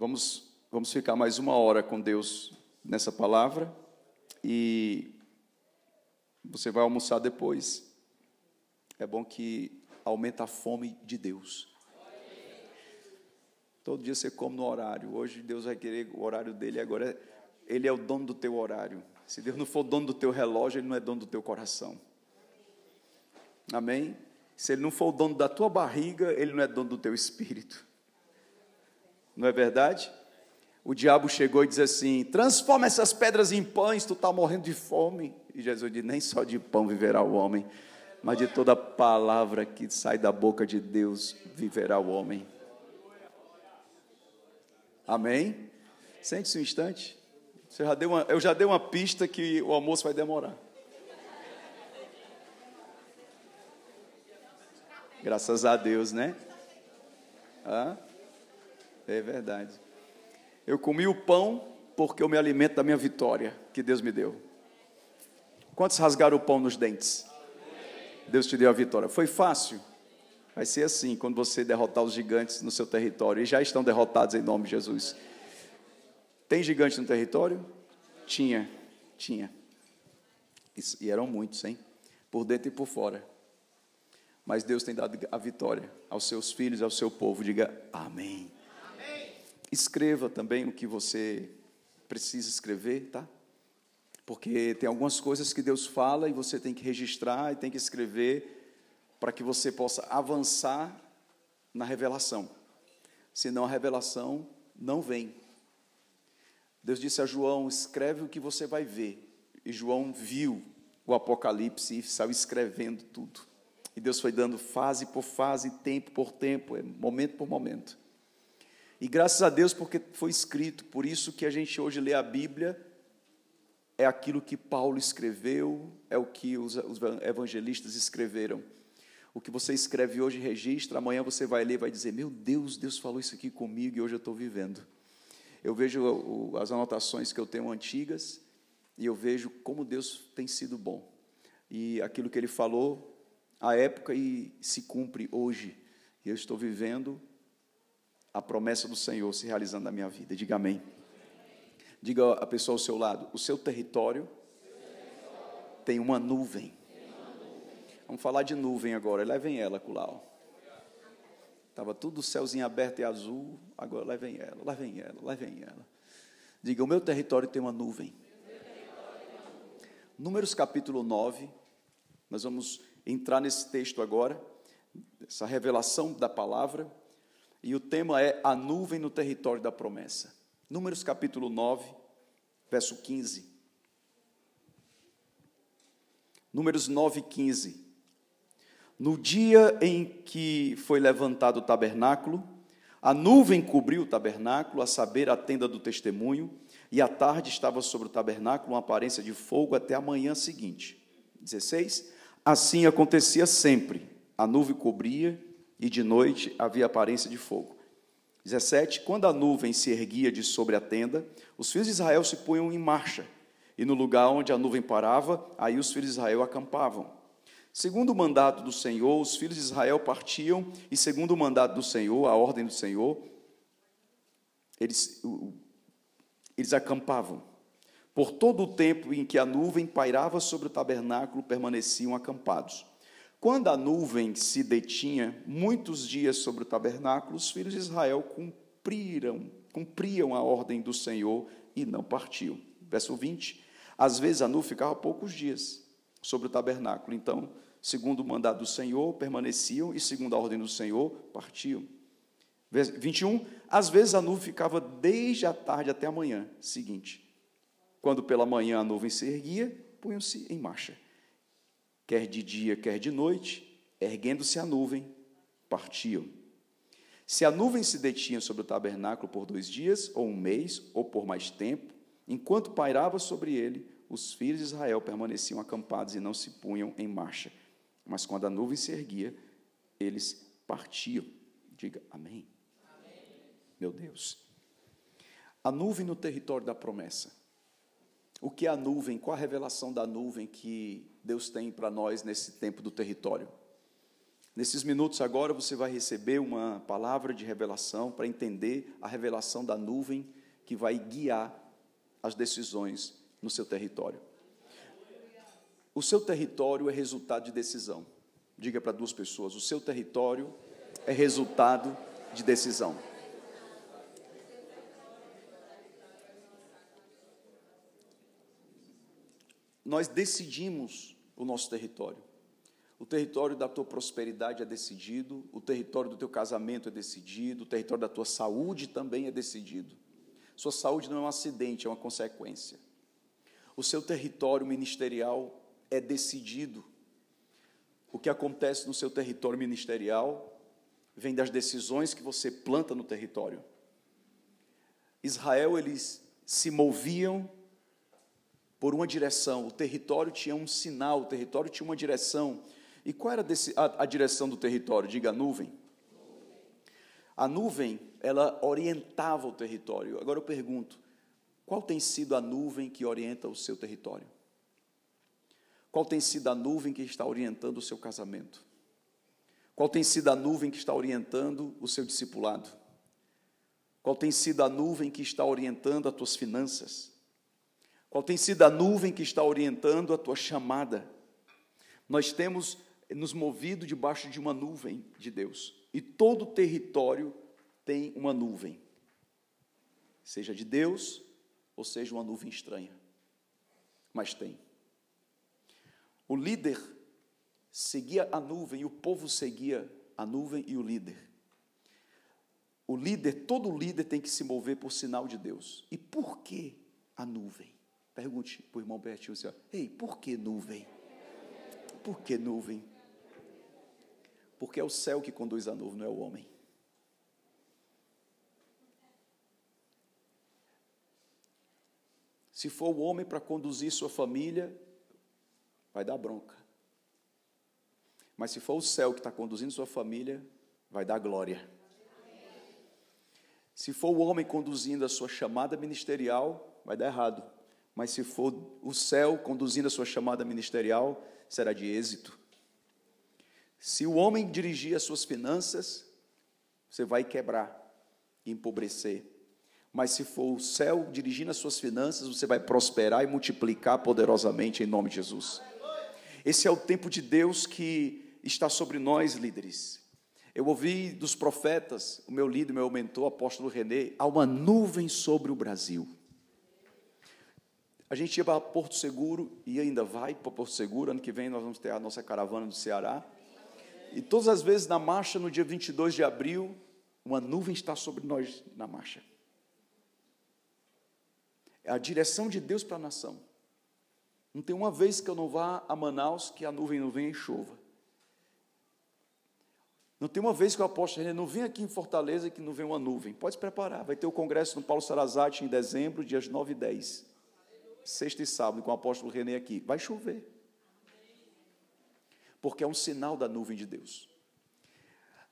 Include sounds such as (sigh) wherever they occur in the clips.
Vamos, vamos ficar mais uma hora com Deus nessa palavra e você vai almoçar depois. É bom que aumenta a fome de Deus. Todo dia você come no horário. Hoje Deus vai querer o horário dele. Agora ele é o dono do teu horário. Se Deus não for dono do teu relógio, ele não é dono do teu coração. Amém? Se ele não for o dono da tua barriga, ele não é dono do teu espírito. Não é verdade? O diabo chegou e disse assim: transforma essas pedras em pães, tu está morrendo de fome. E Jesus disse: nem só de pão viverá o homem, mas de toda palavra que sai da boca de Deus viverá o homem. Amém? Sente-se um instante. Você já deu uma, eu já dei uma pista que o almoço vai demorar. Graças a Deus, né? Ah, é verdade. Eu comi o pão porque eu me alimento da minha vitória que Deus me deu. Quantos rasgaram o pão nos dentes? Deus te deu a vitória. Foi fácil? Vai ser assim quando você derrotar os gigantes no seu território. E já estão derrotados em nome de Jesus. Tem gigante no território? Tinha, tinha. E eram muitos, hein? Por dentro e por fora mas Deus tem dado a vitória aos seus filhos, ao seu povo. Diga amém. Escreva também o que você precisa escrever, tá? Porque tem algumas coisas que Deus fala e você tem que registrar e tem que escrever para que você possa avançar na revelação. Senão a revelação não vem. Deus disse a João: escreve o que você vai ver. E João viu o Apocalipse e saiu escrevendo tudo. E Deus foi dando fase por fase, tempo por tempo, é momento por momento. E graças a Deus porque foi escrito, por isso que a gente hoje lê a Bíblia, é aquilo que Paulo escreveu, é o que os, evangelistas escreveram. O que você escreve hoje registra, amanhã você vai ler e vai dizer: Meu Deus, Deus falou isso aqui comigo e hoje eu estou vivendo. Eu vejo as anotações que eu tenho antigas e eu vejo como Deus tem sido bom. E aquilo que ele falou a época e se cumpre hoje. E eu estou vivendo a promessa do Senhor se realizando na minha vida. Diga amém. Diga a pessoa ao seu lado: o seu território tem uma nuvem. Vamos falar de nuvem agora. Levem ela, Culau. Estava tudo o céuzinho aberto e azul. Agora levem ela, levem ela, levem ela. Diga: o meu território tem uma nuvem. Números capítulo 9. Nós vamos entrar nesse texto agora, essa revelação da palavra, e o tema é a nuvem no território da promessa. Números capítulo 9, verso 15. Números 9, 15. No dia em que foi levantado o tabernáculo, a nuvem cobriu o tabernáculo, a saber, a tenda do testemunho, e à tarde estava sobre o tabernáculo uma aparência de fogo até a manhã seguinte. 16. Assim acontecia sempre. A nuvem cobria e de noite havia aparência de fogo. 17. Quando a nuvem se erguia de sobre a tenda, os filhos de Israel se punham em marcha, e no lugar onde a nuvem parava, aí os filhos de Israel acampavam. Segundo o mandato do Senhor, os filhos de Israel partiam, e segundo o mandato do Senhor, a ordem do Senhor, eles, eles acampavam. Por todo o tempo em que a nuvem pairava sobre o tabernáculo, permaneciam acampados. Quando a nuvem se detinha muitos dias sobre o tabernáculo, os filhos de Israel cumpriram, cumpriam a ordem do Senhor e não partiam. Verso 20. Às vezes a nuvem ficava poucos dias sobre o tabernáculo. Então, segundo o mandado do Senhor, permaneciam e, segundo a ordem do Senhor, partiam. 21. Às vezes a nuvem ficava desde a tarde até a manhã seguinte. Quando pela manhã a nuvem se erguia, punham-se em marcha. Quer de dia, quer de noite, erguendo-se a nuvem, partiam. Se a nuvem se detinha sobre o tabernáculo por dois dias, ou um mês, ou por mais tempo, enquanto pairava sobre ele, os filhos de Israel permaneciam acampados e não se punham em marcha. Mas quando a nuvem se erguia, eles partiam. Diga amém. amém. Meu Deus. A nuvem no território da promessa. O que é a nuvem? Qual a revelação da nuvem que Deus tem para nós nesse tempo do território? Nesses minutos agora você vai receber uma palavra de revelação para entender a revelação da nuvem que vai guiar as decisões no seu território. O seu território é resultado de decisão. Diga para duas pessoas: o seu território é resultado de decisão. Nós decidimos o nosso território. O território da tua prosperidade é decidido, o território do teu casamento é decidido, o território da tua saúde também é decidido. Sua saúde não é um acidente, é uma consequência. O seu território ministerial é decidido. O que acontece no seu território ministerial vem das decisões que você planta no território. Israel, eles se moviam por uma direção, o território tinha um sinal, o território tinha uma direção. E qual era a, a direção do território? Diga a nuvem. A nuvem, ela orientava o território. Agora eu pergunto: qual tem sido a nuvem que orienta o seu território? Qual tem sido a nuvem que está orientando o seu casamento? Qual tem sido a nuvem que está orientando o seu discipulado? Qual tem sido a nuvem que está orientando as tuas finanças? Qual tem sido a nuvem que está orientando a tua chamada? Nós temos nos movido debaixo de uma nuvem de Deus. E todo território tem uma nuvem, seja de Deus ou seja uma nuvem estranha, mas tem. O líder seguia a nuvem e o povo seguia a nuvem e o líder. O líder, todo líder tem que se mover por sinal de Deus. E por que a nuvem? Pergunte para o irmão Bertinho assim, ei, por que nuvem? Por que nuvem? Porque é o céu que conduz a nuvem, não é o homem. Se for o homem para conduzir sua família, vai dar bronca. Mas se for o céu que está conduzindo sua família, vai dar glória. Se for o homem conduzindo a sua chamada ministerial, vai dar errado. Mas se for o céu conduzindo a sua chamada ministerial, será de êxito. Se o homem dirigir as suas finanças, você vai quebrar empobrecer. Mas se for o céu dirigindo as suas finanças, você vai prosperar e multiplicar poderosamente em nome de Jesus. Esse é o tempo de Deus que está sobre nós, líderes. Eu ouvi dos profetas, o meu líder, meu mentor, apóstolo René, há uma nuvem sobre o Brasil. A gente ia para Porto Seguro e ainda vai para Porto Seguro. Ano que vem nós vamos ter a nossa caravana do Ceará. E todas as vezes na marcha, no dia 22 de abril, uma nuvem está sobre nós na marcha. É a direção de Deus para a nação. Não tem uma vez que eu não vá a Manaus que a nuvem não venha e chova. Não tem uma vez que eu aposto, não vem aqui em Fortaleza que não vem uma nuvem. Pode se preparar. Vai ter o congresso no Paulo Sarazate em dezembro, dias 9 e 10. Sexta e sábado, com o apóstolo René aqui. Vai chover porque é um sinal da nuvem de Deus.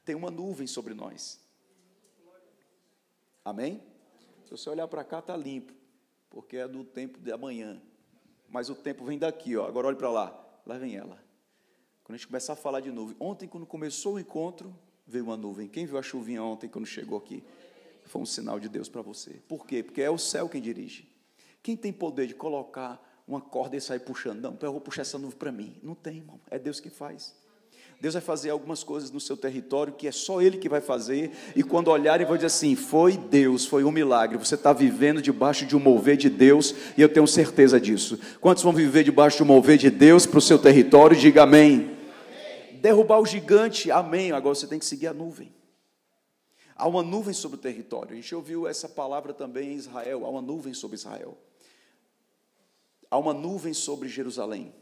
Tem uma nuvem sobre nós. Amém? Se você olhar para cá, está limpo, porque é do tempo de amanhã. Mas o tempo vem daqui, ó. agora olhe para lá. Lá vem ela. Quando a gente começar a falar de nuvem. Ontem, quando começou o encontro, veio uma nuvem. Quem viu a chuvinha ontem, quando chegou aqui? Foi um sinal de Deus para você. Por quê? Porque é o céu quem dirige. Quem tem poder de colocar uma corda e sair puxando. Não, eu vou puxar essa nuvem para mim. Não tem, irmão. É Deus que faz. Deus vai fazer algumas coisas no seu território que é só Ele que vai fazer, e quando olharem, vão dizer assim: foi Deus, foi um milagre. Você está vivendo debaixo de um mover de Deus, e eu tenho certeza disso. Quantos vão viver debaixo de um mover de Deus para o seu território? Diga amém. amém. Derrubar o gigante, amém. Agora você tem que seguir a nuvem. Há uma nuvem sobre o território. A gente ouviu essa palavra também em Israel. Há uma nuvem sobre Israel há uma nuvem sobre Jerusalém.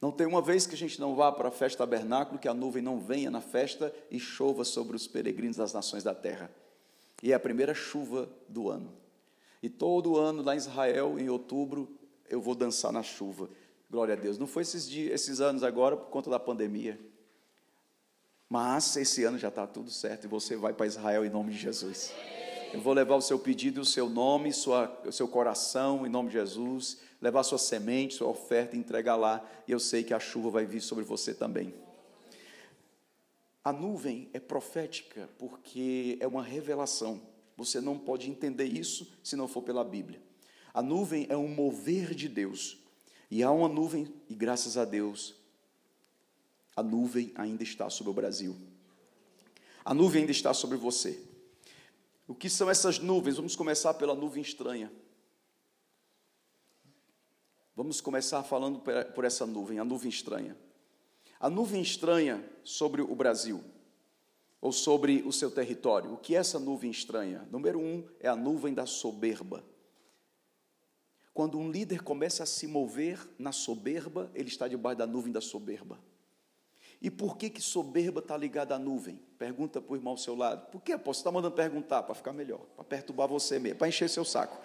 Não tem uma vez que a gente não vá para a festa tabernáculo que a nuvem não venha na festa e chova sobre os peregrinos das nações da terra. E é a primeira chuva do ano. E todo ano lá em Israel, em outubro, eu vou dançar na chuva. Glória a Deus. Não foi esses, dias, esses anos agora por conta da pandemia. Mas esse ano já está tudo certo e você vai para Israel em nome de Jesus. Eu vou levar o seu pedido o seu nome, sua, o seu coração, em nome de Jesus, levar sua semente, sua oferta entregar lá. E eu sei que a chuva vai vir sobre você também. A nuvem é profética porque é uma revelação. Você não pode entender isso se não for pela Bíblia. A nuvem é um mover de Deus. E há uma nuvem, e graças a Deus, a nuvem ainda está sobre o Brasil. A nuvem ainda está sobre você. O que são essas nuvens? Vamos começar pela nuvem estranha. Vamos começar falando por essa nuvem, a nuvem estranha. A nuvem estranha sobre o Brasil, ou sobre o seu território. O que é essa nuvem estranha? Número um é a nuvem da soberba. Quando um líder começa a se mover na soberba, ele está debaixo da nuvem da soberba. E por que, que soberba está ligada à nuvem? Pergunta para o irmão ao seu lado. Por que, Você está mandando perguntar para ficar melhor, para perturbar você mesmo, para encher seu saco.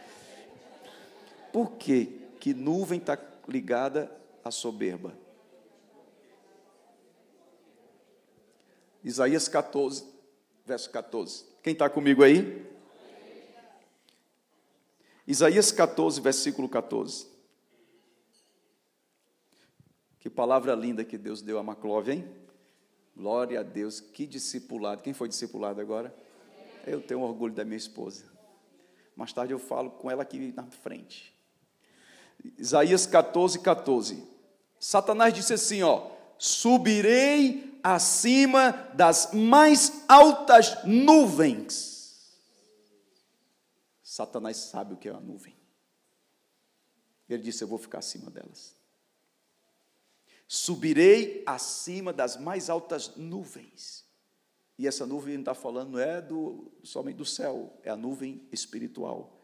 Por que, que nuvem está ligada à soberba? Isaías 14, verso 14. Quem está comigo aí? Isaías 14, versículo 14. Que palavra linda que Deus deu a Maclove, hein? Glória a Deus, que discipulado. Quem foi discipulado agora? Eu tenho orgulho da minha esposa. Mais tarde eu falo com ela aqui na frente. Isaías 14, 14. Satanás disse assim: ó, subirei acima das mais altas nuvens. Satanás sabe o que é uma nuvem. Ele disse: Eu vou ficar acima delas. Subirei acima das mais altas nuvens. E essa nuvem está falando não é do, somente do céu, é a nuvem espiritual.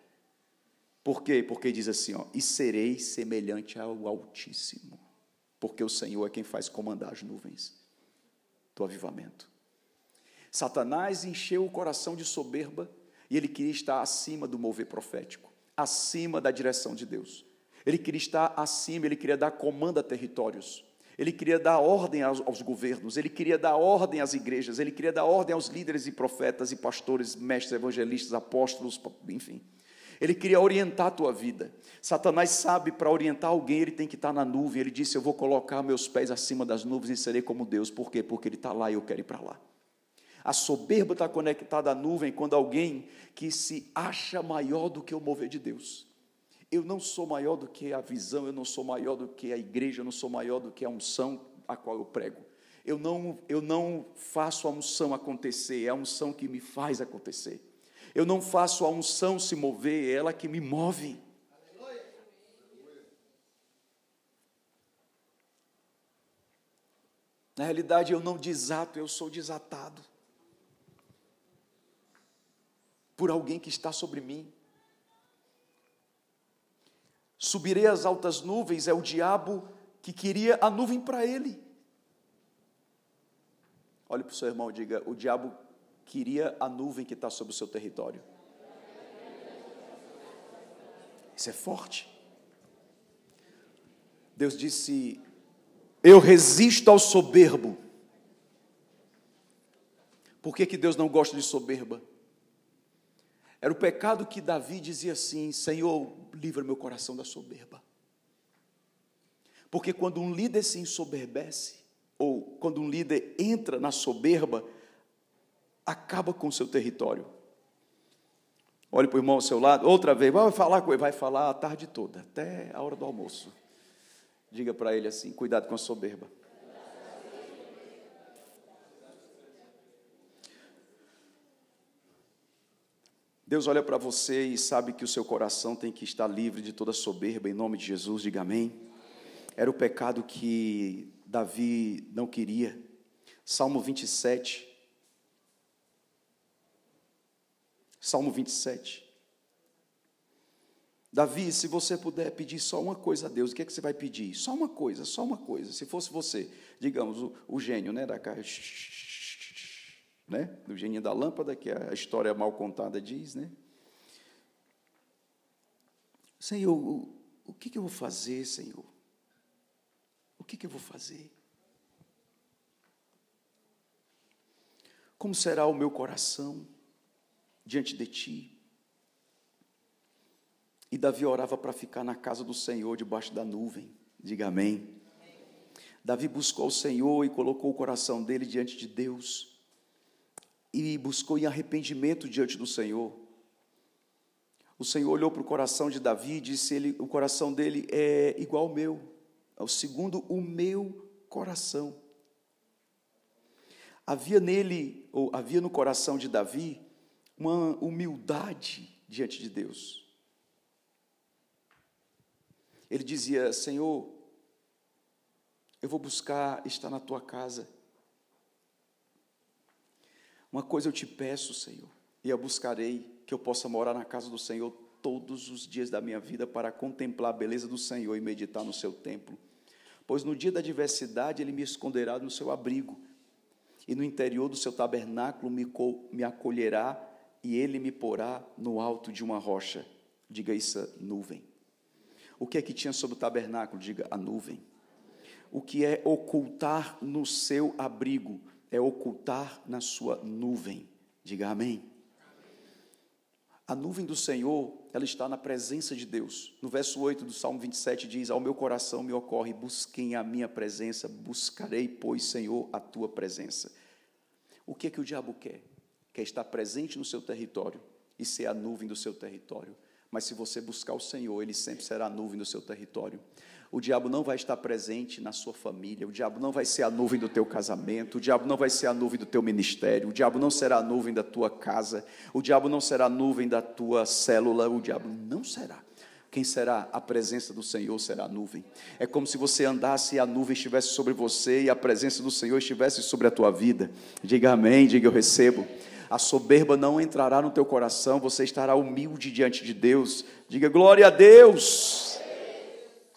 Por quê? Porque diz assim, ó, e serei semelhante ao Altíssimo, porque o Senhor é quem faz comandar as nuvens do avivamento. Satanás encheu o coração de soberba e ele queria estar acima do mover profético, acima da direção de Deus. Ele queria estar acima, ele queria dar comando a territórios. Ele queria dar ordem aos, aos, governos, ele queria dar ordem às igrejas, ele queria dar ordem aos líderes e profetas e pastores, mestres, evangelistas, apóstolos, enfim. Ele queria orientar a tua vida. Satanás sabe para orientar alguém, ele tem que estar na nuvem. Ele disse: Eu vou colocar meus pés acima das nuvens e serei como Deus. Por quê? Porque ele está lá e eu quero ir para lá. A soberba está conectada à nuvem quando alguém que se acha maior do que o mover de Deus. Eu não sou maior do que a visão, eu não sou maior do que a igreja, eu não sou maior do que a unção a qual eu prego. Eu não, eu não faço a unção acontecer, é a unção que me faz acontecer. Eu não faço a unção se mover, é ela que me move. Na realidade, eu não desato, eu sou desatado por alguém que está sobre mim. Subirei às altas nuvens, é o diabo que queria a nuvem para ele. Olhe para o seu irmão e diga: o diabo queria a nuvem que está sobre o seu território. Isso é forte. Deus disse: Eu resisto ao soberbo. Por que, que Deus não gosta de soberba? Era o pecado que Davi dizia assim: Senhor, livra meu coração da soberba. Porque quando um líder se ensoberbece, ou quando um líder entra na soberba, acaba com o seu território. Olhe para o irmão ao seu lado, outra vez, vai falar com ele, vai falar a tarde toda, até a hora do almoço. Diga para ele assim: cuidado com a soberba. Deus olha para você e sabe que o seu coração tem que estar livre de toda soberba, em nome de Jesus, diga amém. Era o pecado que Davi não queria. Salmo 27. Salmo 27. Davi, se você puder pedir só uma coisa a Deus, o que é que você vai pedir? Só uma coisa, só uma coisa. Se fosse você, digamos, o, o gênio né, da caixa né? do geninho da lâmpada, que a história mal contada diz, né? Senhor, o, o que, que, eu vou fazer, Senhor? O que, que eu vou fazer? Como será o meu coração diante de Ti? E Davi orava para ficar na casa do Senhor, debaixo da nuvem. Diga amém. Davi buscou o Senhor e colocou o coração dele diante de Deus. E buscou em arrependimento diante do Senhor. O Senhor olhou para o coração de Davi e disse: ele, o coração dele é igual ao meu, é o segundo o meu coração. Havia nele, ou havia no coração de Davi, uma humildade diante de Deus. Ele dizia: Senhor, eu vou buscar estar na tua casa. Uma coisa eu te peço, Senhor, e eu buscarei que eu possa morar na casa do Senhor todos os dias da minha vida para contemplar a beleza do Senhor e meditar no seu templo. Pois no dia da adversidade ele me esconderá no seu abrigo, e no interior do seu tabernáculo me, me acolherá, e ele me porá no alto de uma rocha. Diga isso, nuvem. O que é que tinha sobre o tabernáculo? Diga a nuvem o que é ocultar no seu abrigo, é ocultar na sua nuvem. Diga amém. A nuvem do Senhor, ela está na presença de Deus. No verso 8 do Salmo 27 diz: Ao meu coração me ocorre, busquem a minha presença, buscarei, pois, Senhor, a tua presença. O que é que o diabo quer? Quer estar presente no seu território e ser a nuvem do seu território. Mas se você buscar o Senhor, ele sempre será a nuvem do seu território. O diabo não vai estar presente na sua família, o diabo não vai ser a nuvem do teu casamento, o diabo não vai ser a nuvem do teu ministério, o diabo não será a nuvem da tua casa, o diabo não será a nuvem da tua célula, o diabo não será. Quem será? A presença do Senhor será a nuvem. É como se você andasse e a nuvem estivesse sobre você e a presença do Senhor estivesse sobre a tua vida. Diga amém, diga eu recebo. A soberba não entrará no teu coração, você estará humilde diante de Deus. Diga glória a Deus.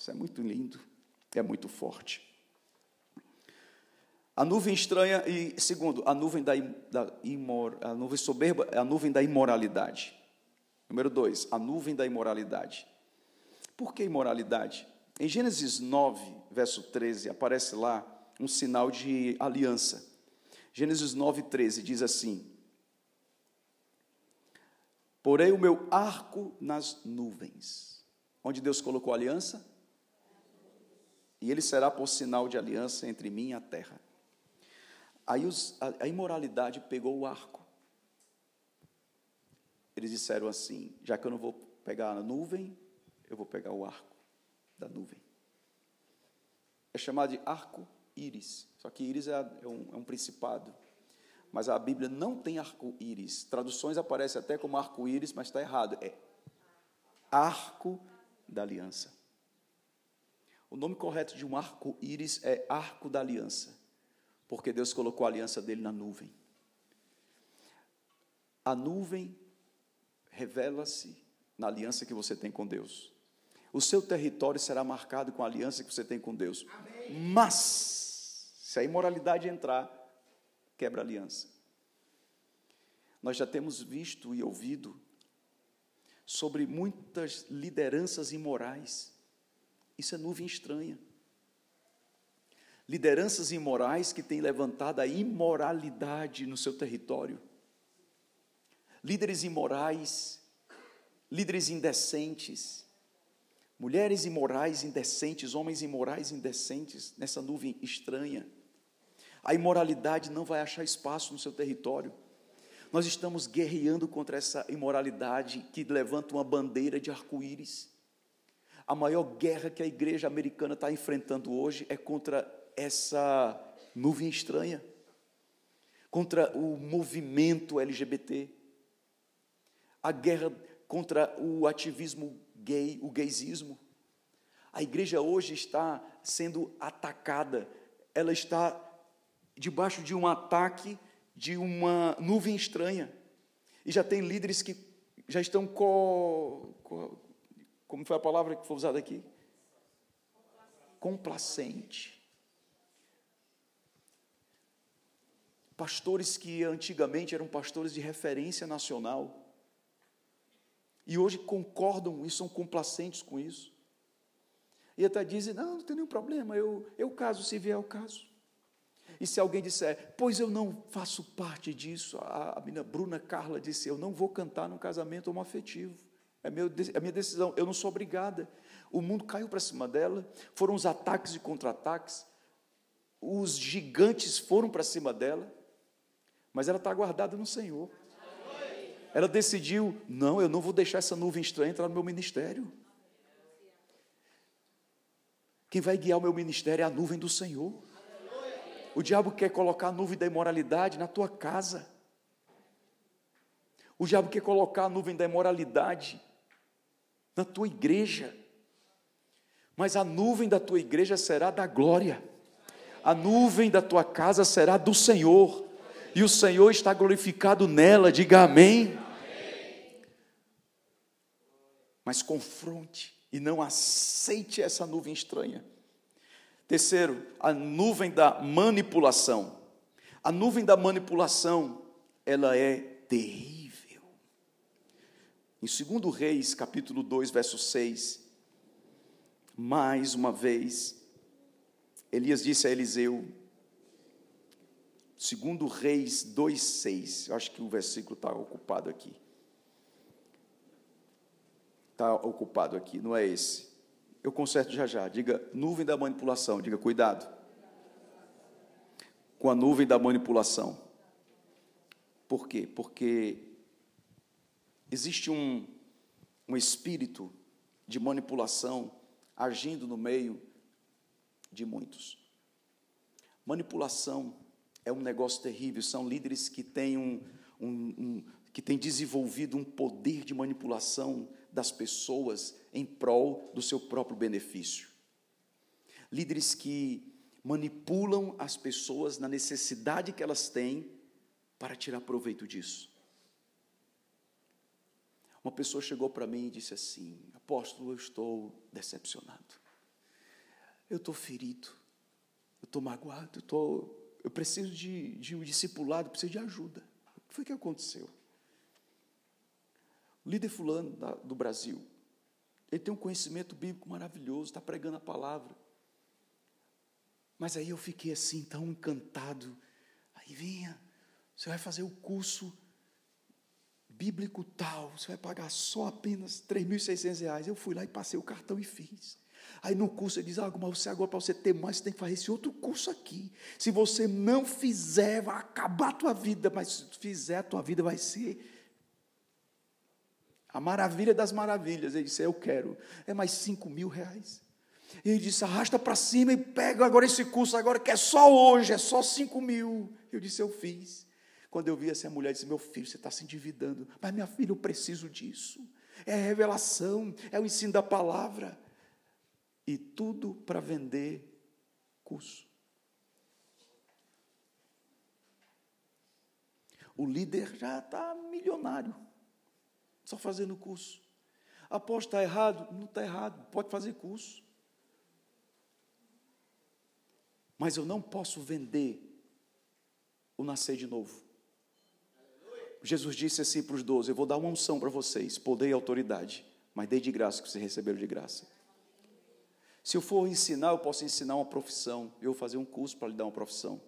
Isso é muito lindo, é muito forte. A nuvem estranha, e segundo, a nuvem da, da imor, a nuvem soberba é a nuvem da imoralidade. Número dois, a nuvem da imoralidade. Por que imoralidade? Em Gênesis 9, verso 13, aparece lá um sinal de aliança. Gênesis 9, 13 diz assim: Porei o meu arco nas nuvens. Onde Deus colocou a aliança? E ele será por sinal de aliança entre mim e a terra. Aí os, a, a imoralidade pegou o arco. Eles disseram assim: já que eu não vou pegar a nuvem, eu vou pegar o arco da nuvem. É chamado de arco-íris. Só que íris é, é, um, é um principado. Mas a Bíblia não tem arco-íris. Traduções aparecem até como arco-íris, mas está errado. É arco da aliança. O nome correto de um arco-íris é arco da aliança, porque Deus colocou a aliança dele na nuvem. A nuvem revela-se na aliança que você tem com Deus. O seu território será marcado com a aliança que você tem com Deus. Amém. Mas, se a imoralidade entrar, quebra a aliança. Nós já temos visto e ouvido sobre muitas lideranças imorais isso é nuvem estranha. Lideranças imorais que têm levantado a imoralidade no seu território. Líderes imorais, líderes indecentes, mulheres imorais indecentes, homens imorais indecentes nessa nuvem estranha. A imoralidade não vai achar espaço no seu território. Nós estamos guerreando contra essa imoralidade que levanta uma bandeira de arco-íris. A maior guerra que a igreja americana está enfrentando hoje é contra essa nuvem estranha, contra o movimento LGBT, a guerra contra o ativismo gay, o gaysismo. A igreja hoje está sendo atacada, ela está debaixo de um ataque de uma nuvem estranha. E já tem líderes que já estão co, co, como foi a palavra que foi usada aqui? Complacente. Pastores que antigamente eram pastores de referência nacional. E hoje concordam e são complacentes com isso. E até dizem: não, não tem nenhum problema, eu, eu caso se vier o caso. E se alguém disser, pois eu não faço parte disso, a, a menina Bruna Carla disse: eu não vou cantar no casamento homoafetivo. É, meu, é minha decisão, eu não sou obrigada. O mundo caiu para cima dela, foram os ataques e contra-ataques. os gigantes foram para cima dela, mas ela está guardada no Senhor. Ela decidiu: não, eu não vou deixar essa nuvem estranha entrar no meu ministério. Quem vai guiar o meu ministério é a nuvem do Senhor. O diabo quer colocar a nuvem da imoralidade na tua casa. O diabo quer colocar a nuvem da imoralidade na tua igreja. Mas a nuvem da tua igreja será da glória. A nuvem da tua casa será do Senhor. E o Senhor está glorificado nela. Diga amém. Mas confronte e não aceite essa nuvem estranha. Terceiro, a nuvem da manipulação. A nuvem da manipulação, ela é terrível. Em 2 Reis, capítulo 2, verso 6, mais uma vez, Elias disse a Eliseu, 2 Reis 2, 6, eu acho que o versículo está ocupado aqui. Está ocupado aqui, não é esse. Eu conserto já já. Diga nuvem da manipulação. Diga cuidado. Com a nuvem da manipulação. Por quê? Porque existe um, um espírito de manipulação agindo no meio de muitos. Manipulação é um negócio terrível. São líderes que têm, um, um, um, que têm desenvolvido um poder de manipulação das pessoas em prol do seu próprio benefício. Líderes que manipulam as pessoas na necessidade que elas têm para tirar proveito disso. Uma pessoa chegou para mim e disse assim: Apóstolo, eu estou decepcionado. Eu estou ferido. Eu estou magoado. Eu, estou, eu preciso de, de um discipulado, preciso de ajuda. O que foi que aconteceu? O líder fulano da, do Brasil, ele tem um conhecimento bíblico maravilhoso, está pregando a palavra. Mas aí eu fiquei assim, tão encantado. Aí vinha, você vai fazer o curso bíblico tal, você vai pagar só apenas 3.600 reais. Eu fui lá e passei o cartão e fiz. Aí no curso ele diz, ah, mas você agora, para você ter mais, você tem que fazer esse outro curso aqui. Se você não fizer, vai acabar a tua vida, mas se fizer, a tua vida vai ser a maravilha das maravilhas. Ele disse: Eu quero. É mais cinco mil reais. E ele disse: Arrasta para cima e pega agora esse curso, agora que é só hoje, é só cinco mil. Eu disse: Eu fiz. Quando eu vi essa mulher, disse: Meu filho, você está se endividando. Mas minha filha, eu preciso disso. É a revelação, é o ensino da palavra. E tudo para vender curso. O líder já está milionário só fazendo curso. Após está errado? Não está errado, pode fazer curso. Mas eu não posso vender o nascer de novo. Jesus disse assim para os doze: Eu vou dar uma unção para vocês, poder e autoridade, mas dei de graça que vocês receberam de graça. Se eu for ensinar, eu posso ensinar uma profissão. Eu vou fazer um curso para lhe dar uma profissão.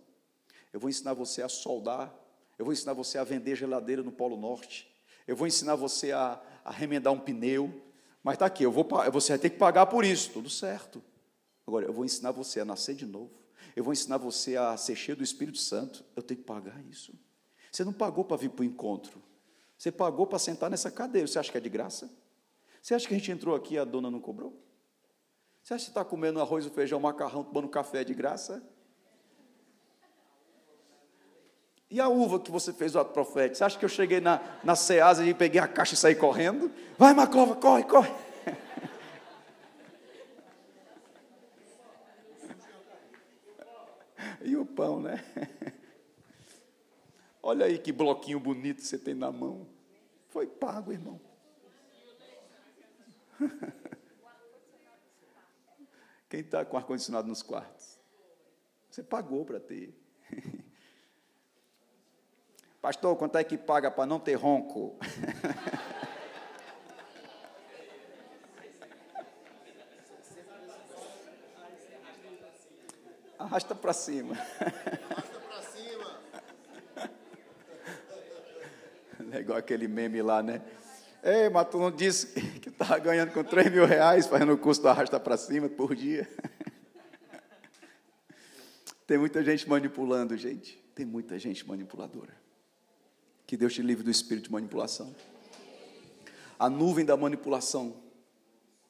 Eu vou ensinar você a soldar. Eu vou ensinar você a vender geladeira no Polo Norte eu vou ensinar você a, a remendar um pneu, mas está aqui, eu vou, você vai ter que pagar por isso, tudo certo. Agora, eu vou ensinar você a nascer de novo, eu vou ensinar você a ser cheio do Espírito Santo, eu tenho que pagar isso. Você não pagou para vir para o encontro, você pagou para sentar nessa cadeira, você acha que é de graça? Você acha que a gente entrou aqui e a dona não cobrou? Você acha que está comendo arroz, feijão, macarrão, tomando café de graça? E a uva que você fez o ato profético? Você acha que eu cheguei na, na Ceasa e peguei a caixa e saí correndo? Vai, Maclova, corre, corre. (laughs) e o pão, né? (laughs) Olha aí que bloquinho bonito você tem na mão. Foi pago, irmão. (laughs) Quem está com ar-condicionado nos quartos? Você pagou para ter. (laughs) Pastor, quanto é que paga para não ter ronco? (laughs) Arrasta para cima. (laughs) É igual aquele meme lá, né? Ei, mas tu não disse (laughs) que estava ganhando com 3 mil reais fazendo o curso arrasta para cima por dia? (laughs) Tem muita gente manipulando, gente. Tem muita gente manipuladora. Que Deus te livre do espírito de manipulação. A nuvem da manipulação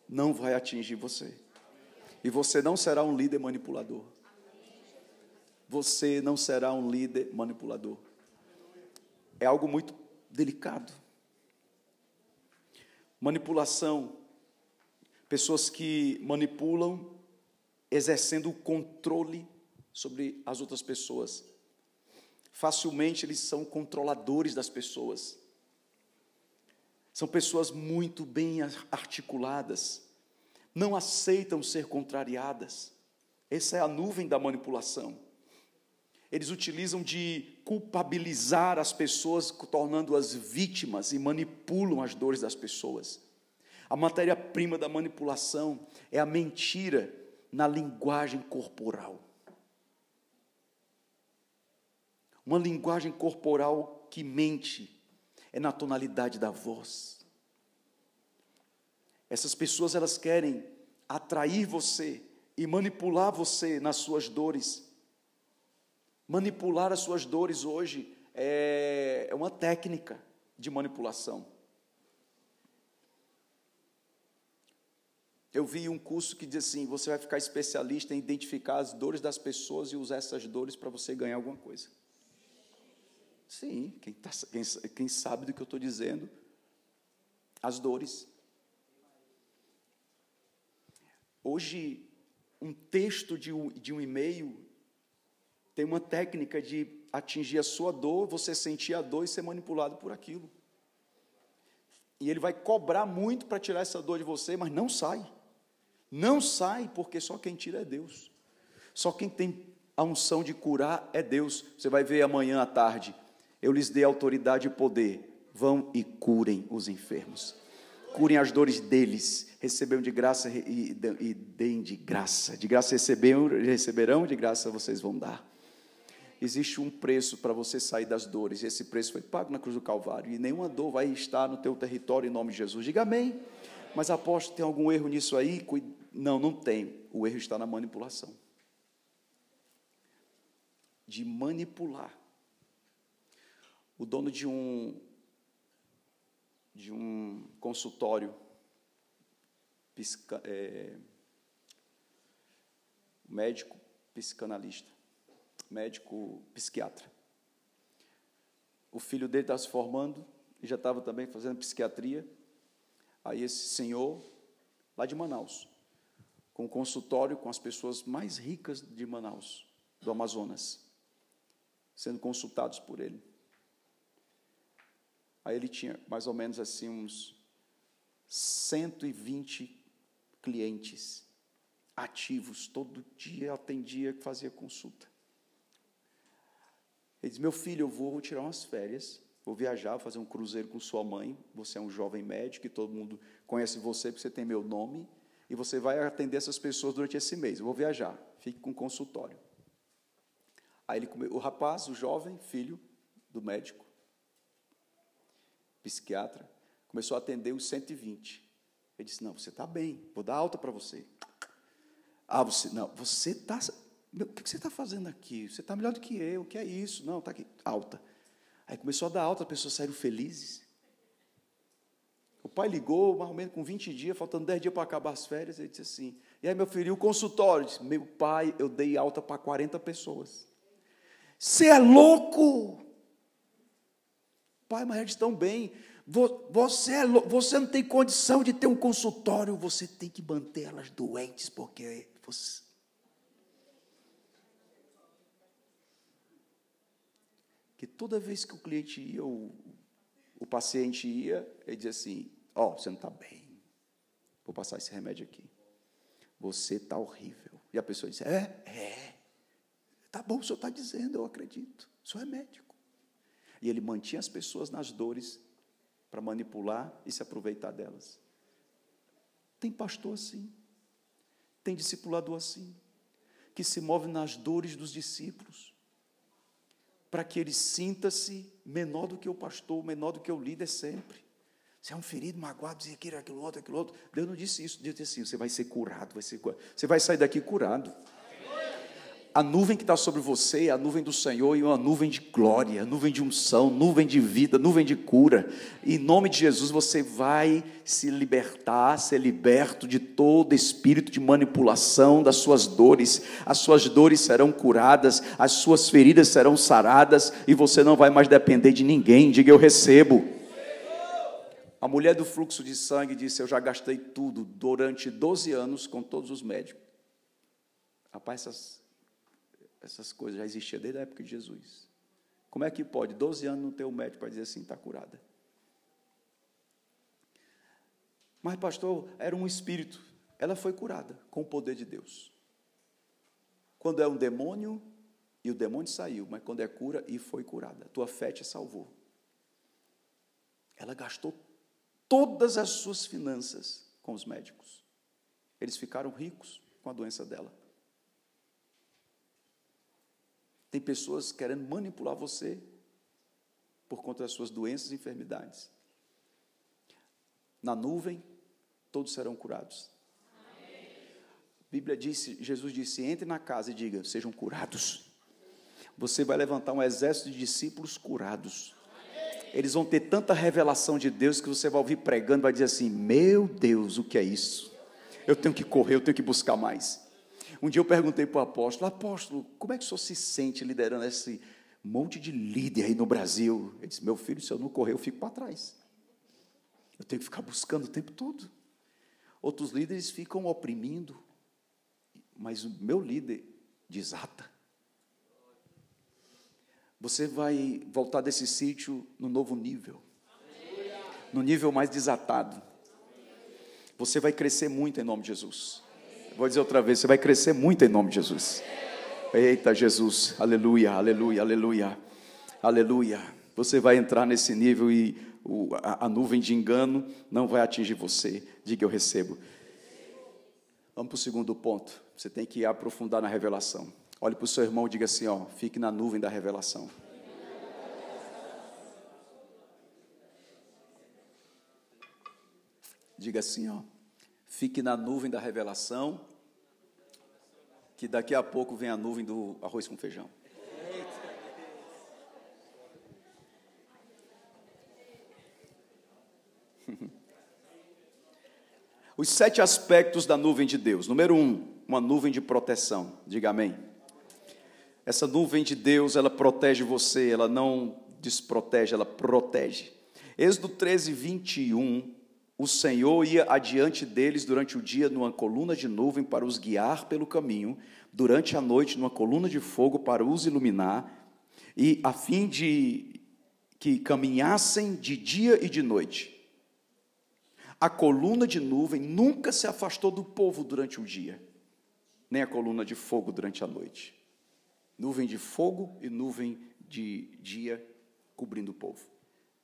não vai atingir você. E você não será um líder manipulador. Você não será um líder manipulador. É algo muito delicado. Manipulação, pessoas que manipulam exercendo o controle sobre as outras pessoas. Facilmente eles são controladores das pessoas. São pessoas muito bem articuladas, não aceitam ser contrariadas. Essa é a nuvem da manipulação. Eles utilizam de culpabilizar as pessoas, tornando-as vítimas e manipulam as dores das pessoas. A matéria-prima da manipulação é a mentira na linguagem corporal. Uma linguagem corporal que mente é na tonalidade da voz. Essas pessoas elas querem atrair você e manipular você nas suas dores Manipular as suas dores hoje é, é uma técnica de manipulação. Eu vi um curso que diz assim: você vai ficar especialista em identificar as dores das pessoas e usar essas dores para você ganhar alguma coisa. Sim, quem, tá, quem, quem sabe do que eu estou dizendo, as dores. Hoje, um texto de um, de um e-mail tem uma técnica de atingir a sua dor, você sentir a dor e ser manipulado por aquilo. E ele vai cobrar muito para tirar essa dor de você, mas não sai. Não sai, porque só quem tira é Deus. Só quem tem a unção de curar é Deus. Você vai ver amanhã à tarde. Eu lhes dei autoridade e poder. Vão e curem os enfermos. Curem as dores deles. Receberam de graça e, deem de graça. De graça receberão, receberão, de graça vocês vão dar existe um preço para você sair das dores, e esse preço foi pago na cruz do Calvário, e nenhuma dor vai estar no teu território em nome de Jesus. Diga amém. Mas aposto tem algum erro nisso aí? Não, não tem. O erro está na manipulação. De manipular. O dono de um de um consultório psica, é, médico psicanalista médico psiquiatra. O filho dele estava se formando e já estava também fazendo psiquiatria. Aí esse senhor, lá de Manaus, com um consultório com as pessoas mais ricas de Manaus, do Amazonas, sendo consultados por ele. Aí ele tinha mais ou menos assim uns 120 clientes ativos, todo dia atendia, fazia consulta. Ele diz: Meu filho, eu vou tirar umas férias, vou viajar, vou fazer um cruzeiro com sua mãe. Você é um jovem médico e todo mundo conhece você porque você tem meu nome. E você vai atender essas pessoas durante esse mês. Eu vou viajar, fique com consultório. Aí ele, o rapaz, o jovem filho do médico, psiquiatra, começou a atender os 120. Ele disse: Não, você está bem, vou dar alta para você. Ah, você, não, você está o que você está fazendo aqui? Você está melhor do que eu, o que é isso? Não, está aqui, alta. Aí começou a dar alta, as pessoas saíram felizes. O pai ligou, mais ou menos com 20 dias, faltando 10 dias para acabar as férias, ele disse assim, e aí meu filho, o consultório? Disse, meu pai, eu dei alta para 40 pessoas. Você é louco! Pai, mas eles estão bem. Você, é, você não tem condição de ter um consultório, você tem que manter elas doentes, porque você, que toda vez que o cliente ia, o, o paciente ia, ele dizia assim: Ó, oh, você não está bem, vou passar esse remédio aqui. Você está horrível. E a pessoa disse: É, é. Tá bom, o senhor está dizendo, eu acredito. O senhor é médico. E ele mantinha as pessoas nas dores para manipular e se aproveitar delas. Tem pastor assim, tem discipulador assim, que se move nas dores dos discípulos para que ele sinta-se menor do que o pastor, menor do que o líder sempre. Você é um ferido, magoado, dizer aquilo, aquilo outro, aquilo outro. Deus não disse isso. Deus disse assim: você vai ser curado, vai ser curado. Você vai sair daqui curado. A nuvem que está sobre você é a nuvem do Senhor e uma nuvem de glória, nuvem de unção, nuvem de vida, nuvem de cura. Em nome de Jesus você vai se libertar, ser liberto de todo espírito de manipulação das suas dores. As suas dores serão curadas, as suas feridas serão saradas e você não vai mais depender de ninguém. Diga eu recebo. A mulher do fluxo de sangue disse: Eu já gastei tudo durante 12 anos com todos os médicos. Rapaz, essas essas coisas já existiam desde a época de Jesus. Como é que pode 12 anos não ter um médico para dizer assim, está curada? Mas, pastor, era um espírito. Ela foi curada com o poder de Deus. Quando é um demônio, e o demônio saiu, mas quando é cura, e foi curada. Tua fé te salvou. Ela gastou todas as suas finanças com os médicos. Eles ficaram ricos com a doença dela. Tem pessoas querendo manipular você por conta das suas doenças e enfermidades. Na nuvem, todos serão curados. A Bíblia disse, Jesus disse: entre na casa e diga, sejam curados. Você vai levantar um exército de discípulos curados. Eles vão ter tanta revelação de Deus que você vai ouvir pregando, vai dizer assim: Meu Deus, o que é isso? Eu tenho que correr, eu tenho que buscar mais. Um dia eu perguntei para o apóstolo, apóstolo, como é que o senhor se sente liderando esse monte de líder aí no Brasil? Ele disse, meu filho, se eu não correr, eu fico para trás. Eu tenho que ficar buscando o tempo todo. Outros líderes ficam oprimindo, mas o meu líder desata. Você vai voltar desse sítio no novo nível, no nível mais desatado. Você vai crescer muito em nome de Jesus. Vou dizer outra vez, você vai crescer muito em nome de Jesus. Eita Jesus, aleluia, aleluia, aleluia, aleluia. Você vai entrar nesse nível e o, a, a nuvem de engano não vai atingir você. Diga eu recebo. Vamos para o segundo ponto. Você tem que aprofundar na revelação. Olhe para o seu irmão e diga assim: ó, fique na nuvem da revelação. Diga assim, ó. Fique na nuvem da revelação, que daqui a pouco vem a nuvem do arroz com feijão. (laughs) Os sete aspectos da nuvem de Deus. Número um, uma nuvem de proteção. Diga amém. Essa nuvem de Deus, ela protege você, ela não desprotege, ela protege. Êxodo 13, 21 o Senhor ia adiante deles durante o dia numa coluna de nuvem para os guiar pelo caminho, durante a noite numa coluna de fogo para os iluminar, e a fim de que caminhassem de dia e de noite. A coluna de nuvem nunca se afastou do povo durante o dia, nem a coluna de fogo durante a noite. Nuvem de fogo e nuvem de dia cobrindo o povo.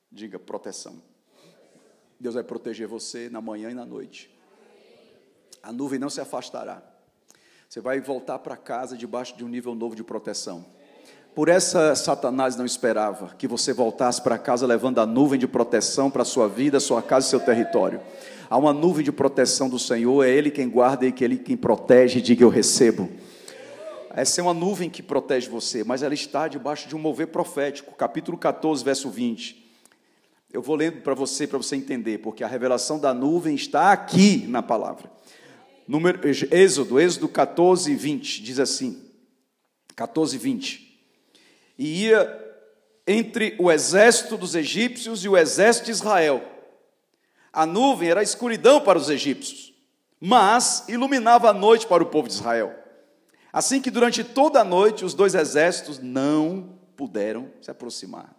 Diga proteção. Deus vai proteger você na manhã e na noite. A nuvem não se afastará. Você vai voltar para casa debaixo de um nível novo de proteção. Por essa Satanás não esperava que você voltasse para casa levando a nuvem de proteção para sua vida, sua casa e seu território. Há uma nuvem de proteção do Senhor, é Ele quem guarda e é Ele quem protege, diga eu recebo. Essa é uma nuvem que protege você, mas ela está debaixo de um mover profético. Capítulo 14, verso 20. Eu vou lendo para você, para você entender, porque a revelação da nuvem está aqui na palavra. Número, Êxodo, Êxodo 14, 20, diz assim: 14, 20. E ia entre o exército dos egípcios e o exército de Israel. A nuvem era escuridão para os egípcios, mas iluminava a noite para o povo de Israel. Assim que durante toda a noite os dois exércitos não puderam se aproximar.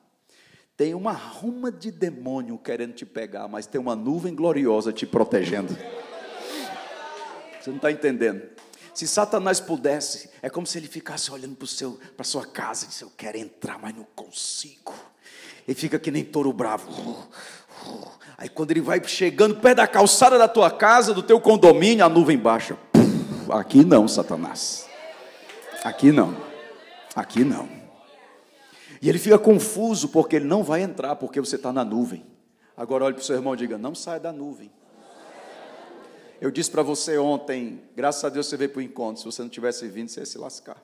Tem uma ruma de demônio querendo te pegar, mas tem uma nuvem gloriosa te protegendo. Você não está entendendo? Se Satanás pudesse, é como se ele ficasse olhando para a sua casa e disse: Eu quero entrar, mas não consigo. Ele fica que nem touro bravo. Aí quando ele vai chegando perto da calçada da tua casa, do teu condomínio, a nuvem baixa. Aqui não, Satanás. Aqui não. Aqui não. E ele fica confuso porque ele não vai entrar, porque você está na nuvem. Agora olhe para o seu irmão e diga: não saia da nuvem. Eu disse para você ontem, graças a Deus você veio para o encontro. Se você não tivesse vindo, você ia se lascar.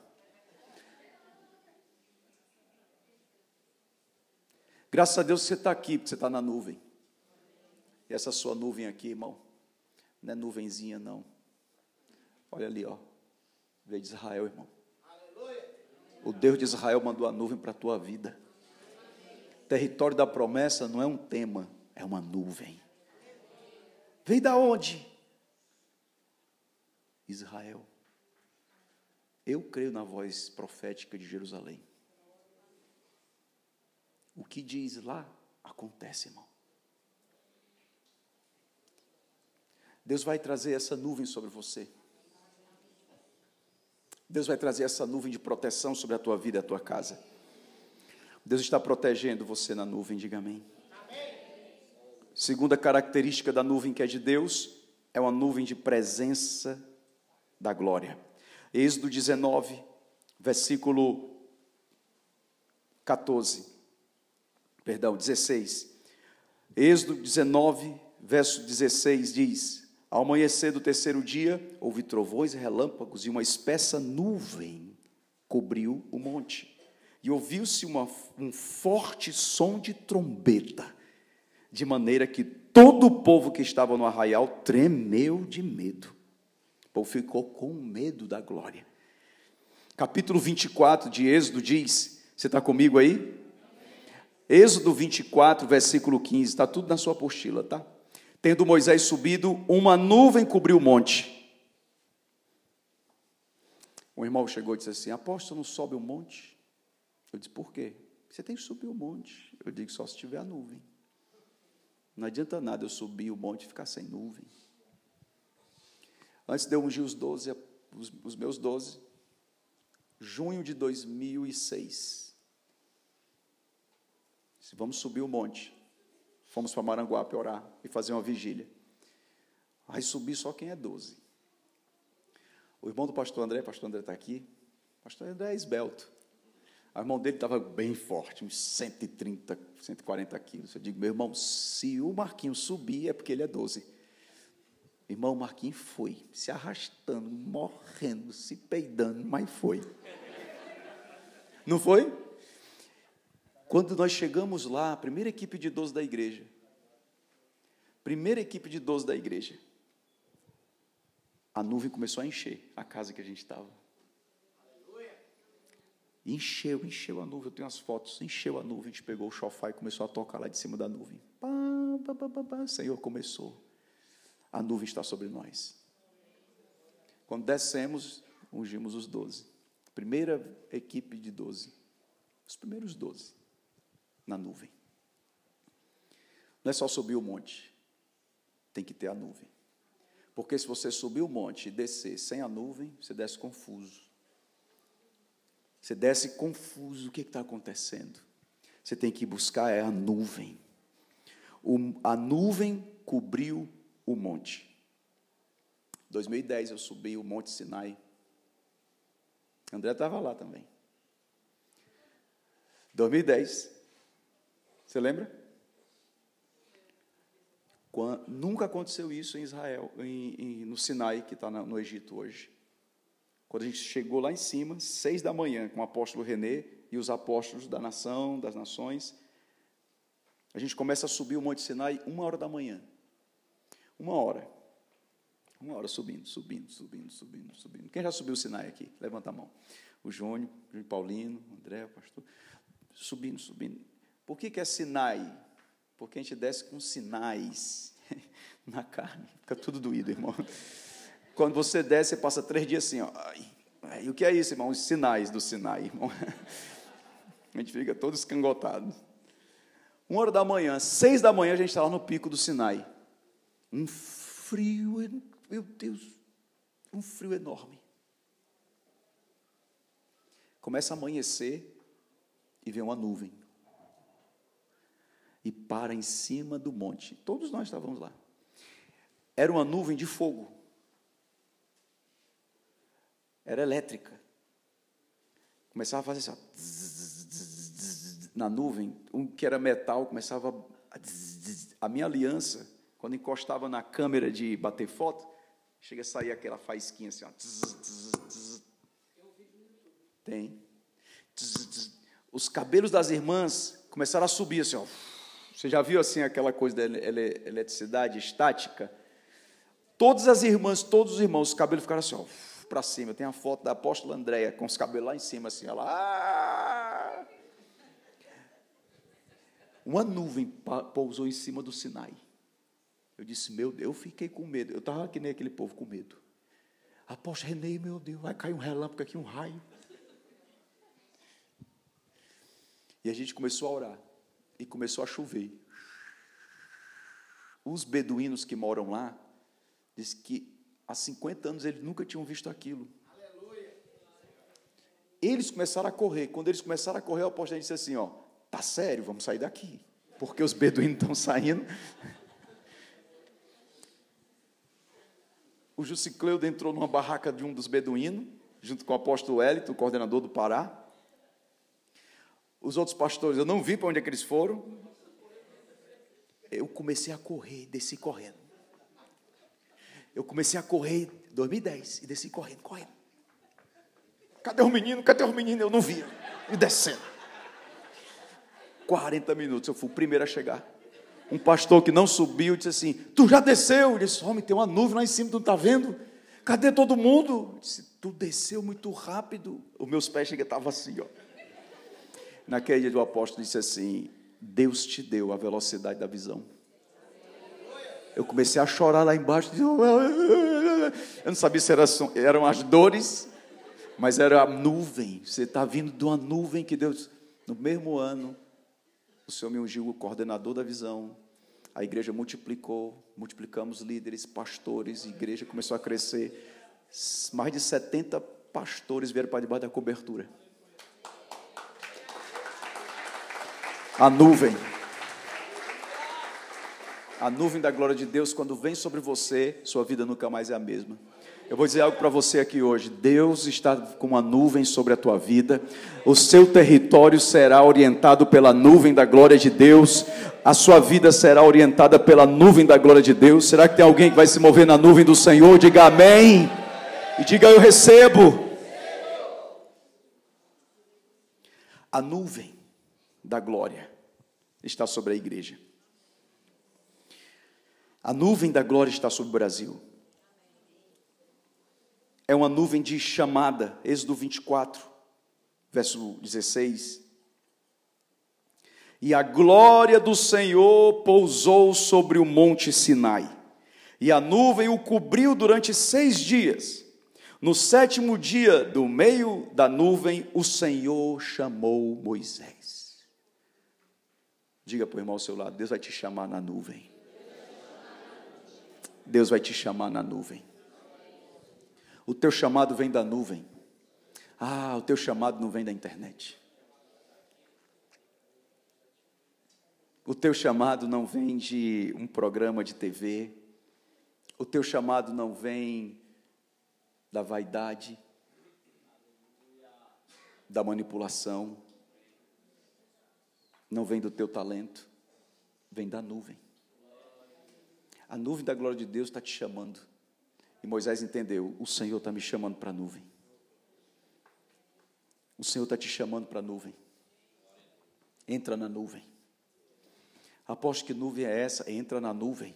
Graças a Deus você está aqui, porque você está na nuvem. E essa sua nuvem aqui, irmão, não é nuvenzinha, não. Olha ali, ó. Veio de Israel, irmão. O Deus de Israel mandou a nuvem para a tua vida. Território da promessa não é um tema, é uma nuvem. Veio da onde? Israel. Eu creio na voz profética de Jerusalém. O que diz lá, acontece, irmão. Deus vai trazer essa nuvem sobre você. Deus vai trazer essa nuvem de proteção sobre a tua vida e a tua casa. Deus está protegendo você na nuvem, diga amém. amém. Segunda característica da nuvem que é de Deus é uma nuvem de presença da glória. Êxodo 19, versículo 14. Perdão, 16. Êxodo 19, verso 16 diz: Ao amanhecer do terceiro dia, houve trovões e relâmpagos, e uma espessa nuvem cobriu o monte. E ouviu-se um forte som de trombeta, de maneira que todo o povo que estava no arraial tremeu de medo. O povo ficou com medo da glória. Capítulo 24 de Êxodo diz: Você está comigo aí? Êxodo 24, versículo 15, está tudo na sua apostila, tá? Tendo Moisés subido, uma nuvem cobriu o monte. Um irmão chegou e disse assim: Apóstolo, não sobe o monte? Eu disse: Por quê? Você tem que subir o monte. Eu digo: Só se tiver a nuvem. Não adianta nada eu subir o monte e ficar sem nuvem. Antes de eu ungir os, 12, os, os meus doze, junho de 2006. Vamos subir o monte. Fomos para Maranguape orar e fazer uma vigília. Aí subi só quem é 12. O irmão do pastor André, o pastor André está aqui. O pastor André é esbelto. O irmão dele estava bem forte, uns 130, 140 quilos. Eu digo, meu irmão, se o Marquinhos subir, é porque ele é 12. Irmão Marquinhos foi, se arrastando, morrendo, se peidando, mas foi. Não foi? Quando nós chegamos lá, a primeira equipe de 12 da igreja, primeira equipe de 12 da igreja, a nuvem começou a encher a casa que a gente estava. Encheu, encheu a nuvem. Eu tenho as fotos, encheu a nuvem. A gente pegou o chofar e começou a tocar lá de cima da nuvem. Pá, pá, pá, pá, Senhor começou a nuvem está sobre nós. Quando descemos, ungimos os doze. Primeira equipe de doze. Os primeiros doze na nuvem. Não é só subir o monte, tem que ter a nuvem. Porque se você subir o monte e descer sem a nuvem, você desce confuso. Você desce confuso, o que está acontecendo? Você tem que buscar é a nuvem. O, a nuvem cobriu o monte. 2010 eu subi o Monte Sinai. André estava lá também. 2010. Você lembra? Quando, nunca aconteceu isso em Israel, em, em, no Sinai, que está no Egito hoje. Quando a gente chegou lá em cima, seis da manhã, com o apóstolo René e os apóstolos da nação, das nações, a gente começa a subir o Monte Sinai uma hora da manhã. Uma hora. Uma hora subindo, subindo, subindo, subindo, subindo. Quem já subiu o Sinai aqui? Levanta a mão. O Júnior, o Paulino, o André, o pastor. Subindo, subindo. Por que, que é Sinai? Porque a gente desce com sinais (laughs) na carne. Fica tudo doído, irmão. Quando você desce, você passa três dias assim, ó. E o que é isso, irmão? Os sinais do Sinai, irmão. (laughs) A gente fica todo escangotado. Uma hora da manhã, seis da manhã, a gente está lá no pico do Sinai. Um frio, meu Deus, um frio enorme. Começa a amanhecer e vem uma nuvem. E para em cima do monte. Todos nós estávamos lá. Era uma nuvem de fogo. Era elétrica. Começava a fazer assim, na nuvem, um que era metal começava a, a minha aliança quando encostava na câmera de bater foto, chega a sair aquela faísquinha assim, ó. Tem. Os cabelos das irmãs começaram a subir assim, ó. Você já viu assim aquela coisa da eletricidade estática? Todas as irmãs, todos os irmãos, os cabelos ficaram assim, ó, para cima. Tem a foto da apóstola Andréia com os cabelos lá em cima, assim, ela. Uma nuvem pousou em cima do Sinai. Eu disse, meu Deus, eu fiquei com medo. Eu estava que nem aquele povo com medo. Apóstolo Renei, meu Deus, vai cair um relâmpago aqui, um raio. E a gente começou a orar. E começou a chover. Os beduínos que moram lá, dizem que há 50 anos eles nunca tinham visto aquilo. Eles começaram a correr. Quando eles começaram a correr, o apóstolo disse assim: ó, tá sério, vamos sair daqui. Porque os beduínos estão saindo. O Jusicleudo entrou numa barraca de um dos beduínos, junto com o apóstolo Hélito, o coordenador do Pará. Os outros pastores, eu não vi para onde é que eles foram. Eu comecei a correr, desci correndo. Eu comecei a correr em 2010 e desci correndo, correndo. Cadê o menino? Cadê o menino? Eu não via. E descendo. 40 minutos, eu fui o primeiro a chegar. Um pastor que não subiu disse assim: Tu já desceu? Eu disse: Homem, tem uma nuvem lá em cima, tu não está vendo? Cadê todo mundo? Eu disse: Tu desceu muito rápido. Os meus pés estavam assim, ó. Naquele dia o apóstolo disse assim: Deus te deu a velocidade da visão. Eu comecei a chorar lá embaixo. Eu não sabia se eram as dores, mas era a nuvem. Você está vindo de uma nuvem que Deus, no mesmo ano, o Senhor me ungiu o coordenador da visão. A igreja multiplicou, multiplicamos líderes, pastores, a igreja começou a crescer. Mais de 70 pastores vieram para debaixo da cobertura. A nuvem. A nuvem da glória de Deus, quando vem sobre você, sua vida nunca mais é a mesma. Eu vou dizer algo para você aqui hoje. Deus está com uma nuvem sobre a tua vida. O seu território será orientado pela nuvem da glória de Deus. A sua vida será orientada pela nuvem da glória de Deus. Será que tem alguém que vai se mover na nuvem do Senhor? Diga amém. E diga eu recebo. A nuvem da glória está sobre a igreja. A nuvem da glória está sobre o Brasil. É uma nuvem de chamada, Êxodo 24, verso 16. E a glória do Senhor pousou sobre o monte Sinai, e a nuvem o cobriu durante seis dias. No sétimo dia, do meio da nuvem, o Senhor chamou Moisés. Diga para o irmão ao seu lado: Deus vai te chamar na nuvem. Deus vai te chamar na nuvem. O teu chamado vem da nuvem. Ah, o teu chamado não vem da internet. O teu chamado não vem de um programa de TV. O teu chamado não vem da vaidade, da manipulação não vem do teu talento, vem da nuvem. A nuvem da glória de Deus está te chamando. E Moisés entendeu: o Senhor está me chamando para a nuvem. O Senhor está te chamando para a nuvem. Entra na nuvem. Aposto que nuvem é essa? Entra na nuvem.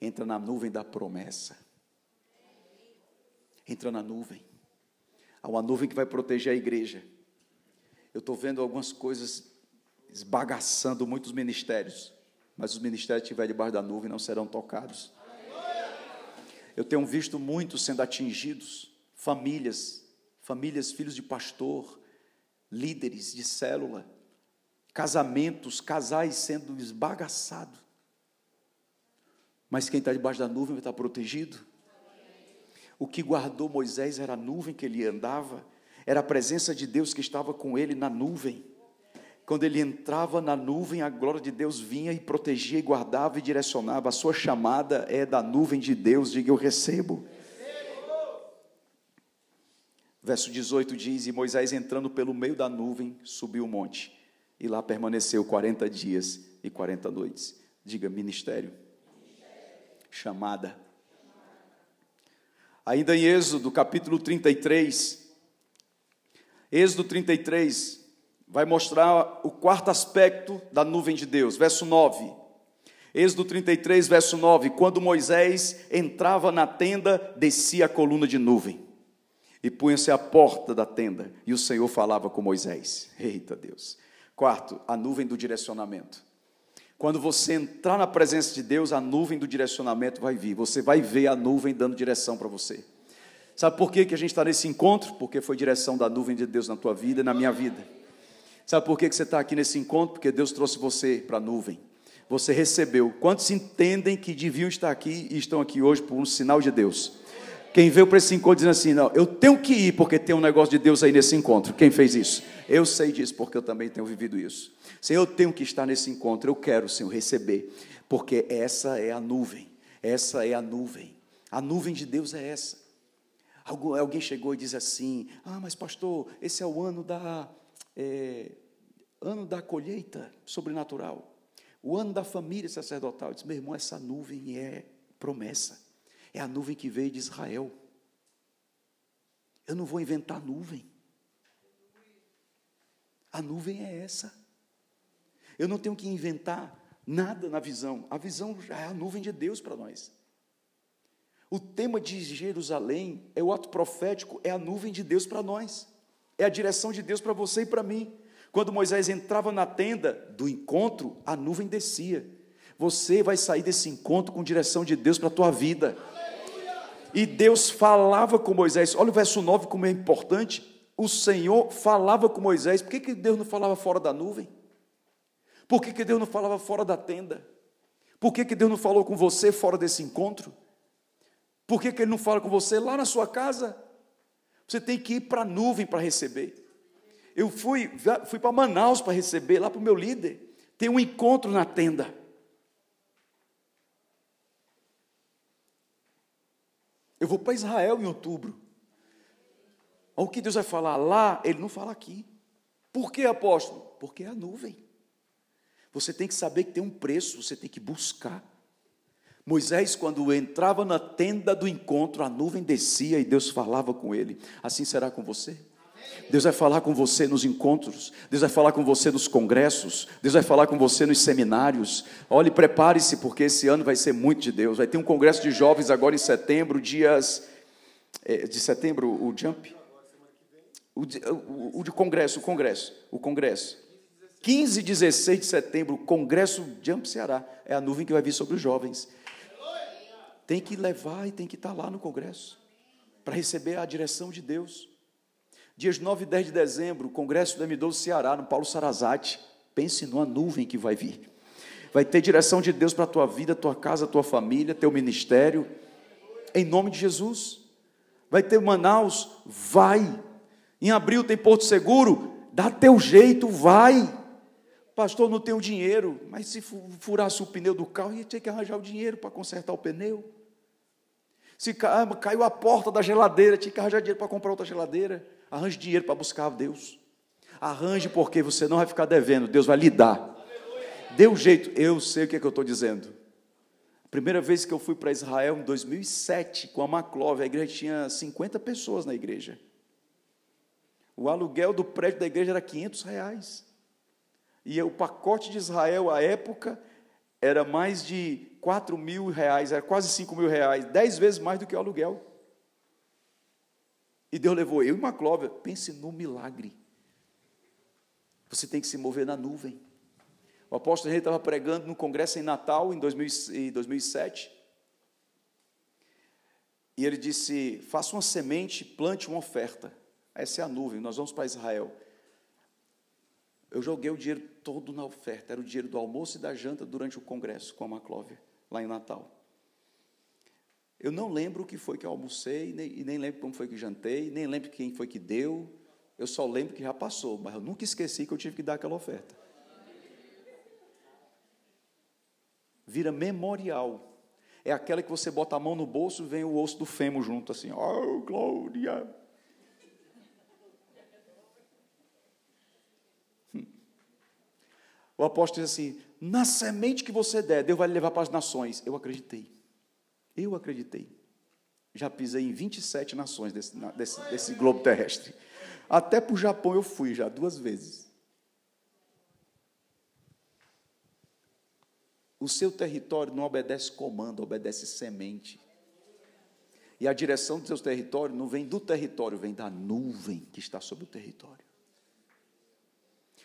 Entra na nuvem da promessa. Entra na nuvem. Há uma nuvem que vai proteger a igreja. Eu estou vendo algumas coisas esbagaçando muitos ministérios, mas os ministérios que estiverem debaixo da nuvem não serão tocados. Eu tenho visto muitos sendo atingidos, famílias, famílias, filhos de pastor, líderes de célula, casamentos, casais sendo esbagaçados. Mas quem está debaixo da nuvem estar protegido. O que guardou Moisés era a nuvem que ele andava, era a presença de Deus que estava com ele na nuvem. Quando ele entrava na nuvem, a glória de Deus vinha e protegia, e guardava e direcionava. A sua chamada é da nuvem de Deus. Diga, eu recebo. Verso 18 diz: E Moisés, entrando pelo meio da nuvem, subiu o monte, e lá permaneceu 40 dias e 40 noites. Diga, ministério. Chamada. Ainda em Êxodo, capítulo 33. Êxodo 33, vai mostrar o quarto aspecto da nuvem de Deus, verso 9. Êxodo 33, verso 9: Quando Moisés entrava na tenda, descia a coluna de nuvem e punha-se à porta da tenda, e o Senhor falava com Moisés. Eita Deus. Quarto, a nuvem do direcionamento. Quando você entrar na presença de Deus, a nuvem do direcionamento vai vir. Você vai ver a nuvem dando direção para você. Sabe por que, que a gente está nesse encontro? Porque foi direção da nuvem de Deus na tua vida e na minha vida. Sabe por que, você está aqui nesse encontro? Porque Deus trouxe você para a nuvem. Você recebeu. Quantos entendem que deviam estar aqui e estão aqui hoje por um sinal de Deus? Quem veio para esse encontro dizendo assim, não, eu tenho que ir porque tem um negócio de Deus aí nesse encontro. Quem fez isso? Eu sei disso porque eu também tenho vivido isso. Senhor, eu tenho que estar nesse encontro, eu quero, Senhor, receber, porque essa é a nuvem, essa é a nuvem. A nuvem de Deus é essa. Alguém chegou e diz assim: Ah, mas pastor, esse é o ano da é, ano da colheita sobrenatural, o ano da família sacerdotal. Disse, meu irmão, essa nuvem é promessa. É a nuvem que veio de Israel. Eu não vou inventar nuvem. A nuvem é essa. Eu não tenho que inventar nada na visão. A visão já é a nuvem de Deus para nós. O tema de Jerusalém é o ato profético, é a nuvem de Deus para nós. É a direção de Deus para você e para mim. Quando Moisés entrava na tenda do encontro, a nuvem descia. Você vai sair desse encontro com direção de Deus para a tua vida. E Deus falava com Moisés. Olha o verso 9 como é importante. O Senhor falava com Moisés. Por que, que Deus não falava fora da nuvem? Por que, que Deus não falava fora da tenda? Por que, que Deus não falou com você fora desse encontro? Por que, que Ele não fala com você lá na sua casa? Você tem que ir para a nuvem para receber. Eu fui, fui para Manaus para receber, lá para o meu líder. Tem um encontro na tenda. Eu vou para Israel em outubro. O que Deus vai falar lá, Ele não fala aqui. Por que, apóstolo? Porque é a nuvem. Você tem que saber que tem um preço, você tem que buscar. Moisés, quando entrava na tenda do encontro, a nuvem descia e Deus falava com ele. Assim será com você? Deus vai falar com você nos encontros, Deus vai falar com você nos congressos, Deus vai falar com você nos seminários. Olhe, prepare-se, porque esse ano vai ser muito de Deus. Vai ter um congresso de jovens agora em setembro, dias. É, de setembro, o Jump? O de, o, o de congresso, o congresso, o congresso. 15 e 16 de setembro, o congresso Jump Ceará. É a nuvem que vai vir sobre os jovens. Tem que levar e tem que estar lá no congresso para receber a direção de Deus. Dias 9 e 10 de dezembro, Congresso do M12 Ceará, no Paulo Sarazate. Pense numa nuvem que vai vir. Vai ter direção de Deus para a tua vida, tua casa, tua família, teu ministério. Em nome de Jesus. Vai ter Manaus, vai. Em abril tem Porto Seguro, dá teu jeito, vai. Pastor, não tenho dinheiro, mas se furasse o pneu do carro, ia ter que arranjar o dinheiro para consertar o pneu. Se ah, caiu a porta da geladeira, tinha que arranjar dinheiro para comprar outra geladeira. Arranje dinheiro para buscar Deus. Arranje porque você não vai ficar devendo, Deus vai lhe dar. Dê um jeito, eu sei o que, é que eu estou dizendo. A primeira vez que eu fui para Israel, em 2007, com a Maclove, a igreja tinha 50 pessoas na igreja. O aluguel do prédio da igreja era 500 reais. E o pacote de Israel, à época, era mais de 4 mil reais, era quase 5 mil reais, 10 vezes mais do que o aluguel. E Deus levou eu e uma Clóvia. Pense no milagre. Você tem que se mover na nuvem. O apóstolo Henrique estava pregando no congresso em Natal, em 2007. E ele disse: faça uma semente, plante uma oferta. Essa é a nuvem, nós vamos para Israel. Eu joguei o dinheiro todo na oferta, era o dinheiro do almoço e da janta durante o congresso com a Maclóvia, lá em Natal. Eu não lembro o que foi que eu almocei, nem, e nem lembro como foi que jantei, nem lembro quem foi que deu. Eu só lembro que já passou, mas eu nunca esqueci que eu tive que dar aquela oferta. Vira memorial. É aquela que você bota a mão no bolso e vem o osso do fêmur junto, assim. Oh, glória! Hum. O apóstolo diz assim: na semente que você der, Deus vai levar para as nações. Eu acreditei. Eu acreditei. Já pisei em 27 nações desse, desse, desse globo terrestre. Até para o Japão eu fui já duas vezes. O seu território não obedece comando, obedece semente. E a direção do seu território não vem do território, vem da nuvem que está sobre o território.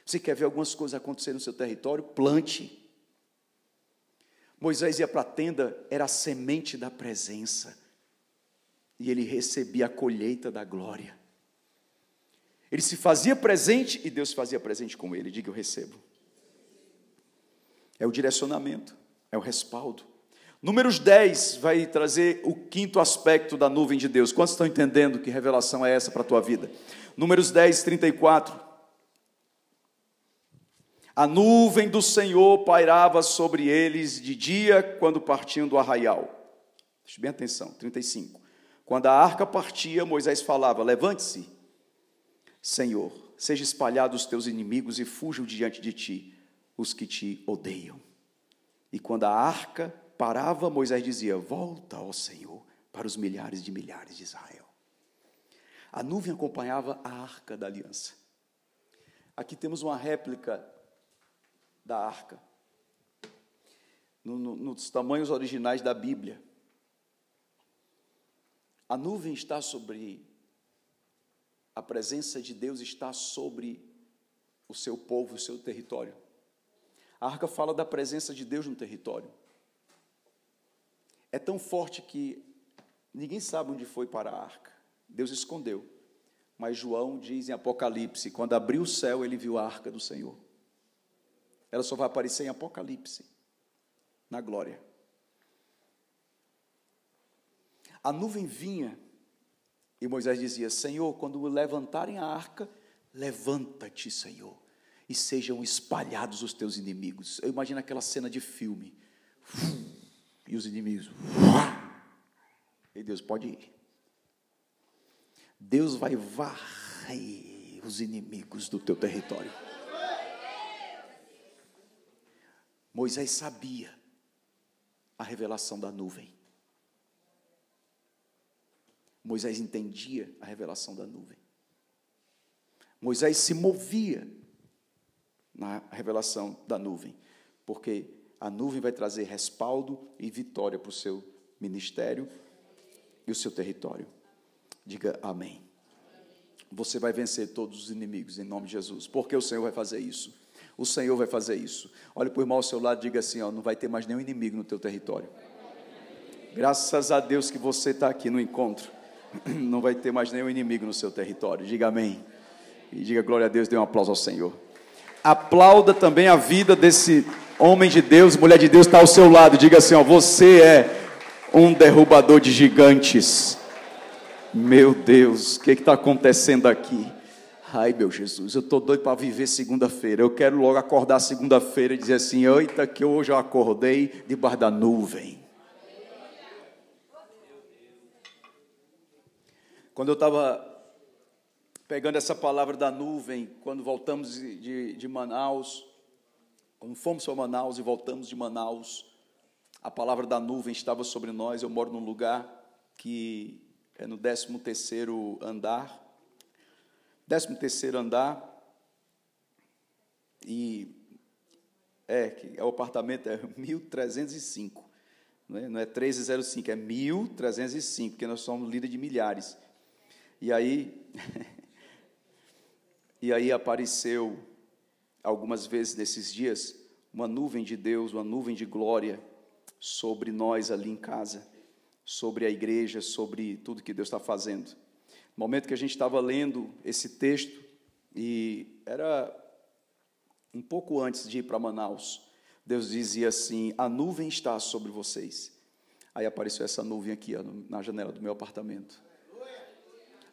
Você quer ver algumas coisas acontecer no seu território? Plante. Moisés ia para a tenda, era a semente da presença. E ele recebia a colheita da glória. Ele se fazia presente e Deus fazia presente com ele. Diga, eu recebo. É o direcionamento, é o respaldo. Números 10 vai trazer o quinto aspecto da nuvem de Deus. Quantos estão entendendo que revelação é essa para a tua vida? Números 10, 34. A nuvem do Senhor pairava sobre eles de dia quando partiam do arraial. Preste bem atenção, 35. Quando a arca partia, Moisés falava: Levante-se, Senhor, seja espalhado os teus inimigos e fujam diante de ti os que te odeiam. E quando a arca parava, Moisés dizia: Volta, ó Senhor, para os milhares de milhares de Israel. A nuvem acompanhava a arca da aliança. Aqui temos uma réplica da arca, no, no, nos tamanhos originais da Bíblia. A nuvem está sobre, a presença de Deus está sobre o seu povo, o seu território. A arca fala da presença de Deus no território é tão forte que ninguém sabe onde foi para a arca. Deus escondeu. Mas João diz em Apocalipse: quando abriu o céu, ele viu a arca do Senhor. Ela só vai aparecer em Apocalipse, na glória. A nuvem vinha e Moisés dizia: Senhor, quando levantarem a arca, levanta-te, Senhor, e sejam espalhados os teus inimigos. Eu imagino aquela cena de filme. E os inimigos. E Deus pode ir. Deus vai varrer os inimigos do teu território. Moisés sabia a revelação da nuvem. Moisés entendia a revelação da nuvem. Moisés se movia na revelação da nuvem, porque a nuvem vai trazer respaldo e vitória para o seu ministério e o seu território. Diga amém. Você vai vencer todos os inimigos em nome de Jesus, porque o Senhor vai fazer isso. O Senhor vai fazer isso. Olhe para o irmão ao seu lado e diga assim: ó, não vai ter mais nenhum inimigo no teu território. Graças a Deus que você está aqui no encontro. (clears throat) Não vai ter mais nenhum inimigo no seu território. Diga amém. E diga glória a Deus, dê um aplauso ao Senhor. Aplauda também a vida desse homem de Deus, mulher de Deus, está ao seu lado. Diga assim: ó, você é um derrubador de gigantes. Meu Deus, o que está acontecendo aqui? Ai, meu Jesus, eu estou doido para viver segunda-feira. Eu quero logo acordar segunda-feira e dizer assim: eita, que hoje eu acordei debaixo da nuvem. Quando eu estava pegando essa palavra da nuvem, quando voltamos de, de Manaus, quando fomos para Manaus e voltamos de Manaus, a palavra da nuvem estava sobre nós. Eu moro num lugar que é no 13 terceiro andar. 13 terceiro andar. E é, que é o apartamento é 1305. Não é, não é 1305, é 1305, porque nós somos líder de milhares. E aí (laughs) E aí apareceu algumas vezes nesses dias, uma nuvem de Deus, uma nuvem de glória sobre nós ali em casa, sobre a igreja, sobre tudo que Deus está fazendo. No momento que a gente estava lendo esse texto, e era um pouco antes de ir para Manaus, Deus dizia assim: A nuvem está sobre vocês. Aí apareceu essa nuvem aqui ó, na janela do meu apartamento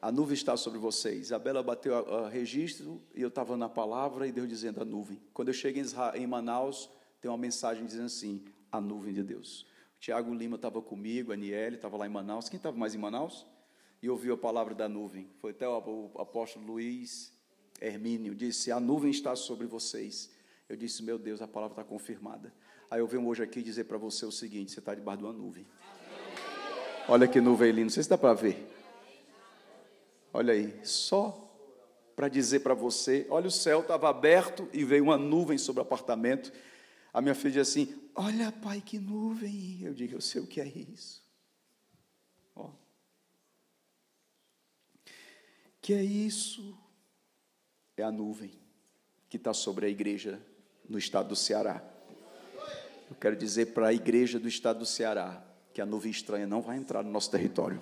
a nuvem está sobre vocês. Isabela bateu a registro e eu estava na palavra e Deus dizendo a nuvem. Quando eu cheguei em Manaus, tem uma mensagem dizendo assim: a nuvem de Deus. O Tiago Lima estava comigo, a Aniele estava lá em Manaus. Quem estava mais em Manaus? E ouviu a palavra da nuvem. Foi até o, apóstolo Luiz Hermínio, disse: A nuvem está sobre vocês. Eu disse: Meu Deus, a palavra está confirmada. Aí eu venho hoje aqui dizer para você o seguinte: você está debaixo de uma nuvem. Olha que nuvem linda, não sei se dá para ver. Olha aí, só para dizer para você: olha, o céu estava aberto e veio uma nuvem sobre o apartamento. A minha filha diz assim: Olha, pai, que nuvem. Eu digo: Eu sei o que é isso. Que é isso? É a nuvem que está sobre a igreja no estado do Ceará. Eu quero dizer para a igreja do estado do Ceará que a nuvem estranha não vai entrar no nosso território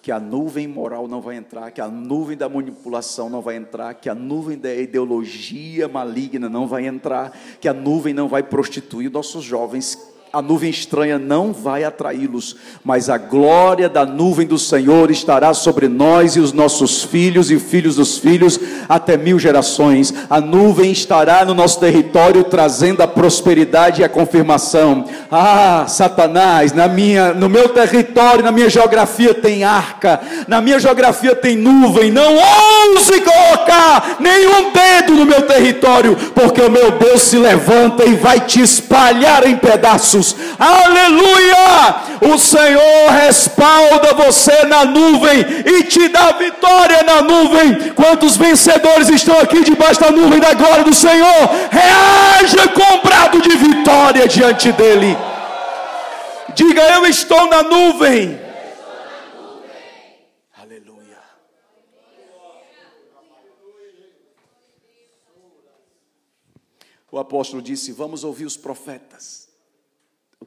que a nuvem moral não vai entrar, que a nuvem da manipulação não vai entrar, que a nuvem da ideologia maligna não vai entrar, que a nuvem não vai prostituir nossos jovens a nuvem estranha não vai atraí-los, mas a glória da nuvem do Senhor estará sobre nós e os nossos filhos e filhos dos filhos até mil gerações. A nuvem estará no nosso território trazendo a prosperidade e a confirmação. Ah, Satanás, na minha, no meu território, na minha geografia tem arca, na minha geografia tem nuvem. Não ouse colocar nenhum dedo no meu território, porque o meu Deus se levanta e vai te espalhar em pedaços Aleluia! O Senhor respalda você na nuvem e te dá vitória na nuvem. Quantos vencedores estão aqui debaixo da nuvem da glória do Senhor? Reaja com brado de vitória diante dele. Diga: Eu estou na nuvem. O apóstolo disse: Vamos ouvir os profetas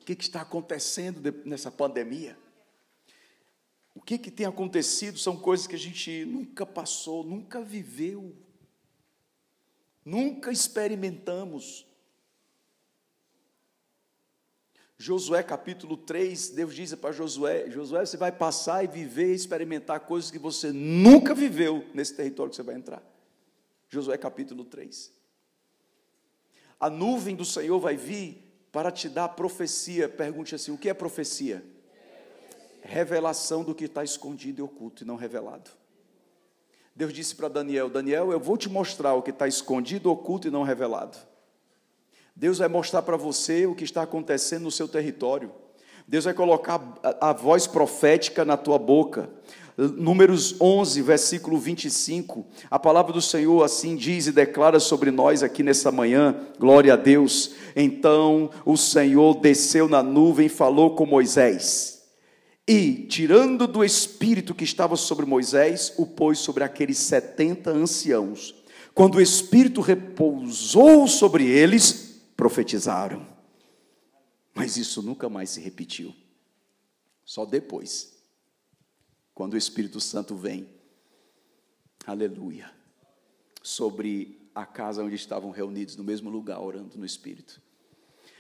que, que está acontecendo nessa pandemia. O que, que tem acontecido são coisas que a gente nunca passou, nunca viveu, nunca experimentamos. Josué capítulo 3, Deus diz para Josué: Josué, você vai passar e viver e experimentar coisas que você nunca viveu nesse território que você vai entrar. Josué capítulo 3. A nuvem do Senhor vai vir para te dar profecia, pergunte assim: o que é profecia? Revelação do que está escondido e oculto e não revelado. Deus disse para Daniel: Daniel, eu vou te mostrar o que está escondido, oculto e não revelado. Deus vai mostrar para você o que está acontecendo no seu território. Deus vai colocar a, voz profética na tua boca. Números 11, versículo 25, a palavra do Senhor assim diz e declara sobre nós aqui nessa manhã, glória a Deus. Então o Senhor desceu na nuvem e falou com Moisés. E, tirando do espírito que estava sobre Moisés, o pôs sobre aqueles setenta anciãos. Quando o espírito repousou sobre eles, profetizaram. Mas isso nunca mais se repetiu. Só depois quando o Espírito Santo vem, aleluia, sobre a casa onde estavam reunidos no mesmo lugar, orando no Espírito.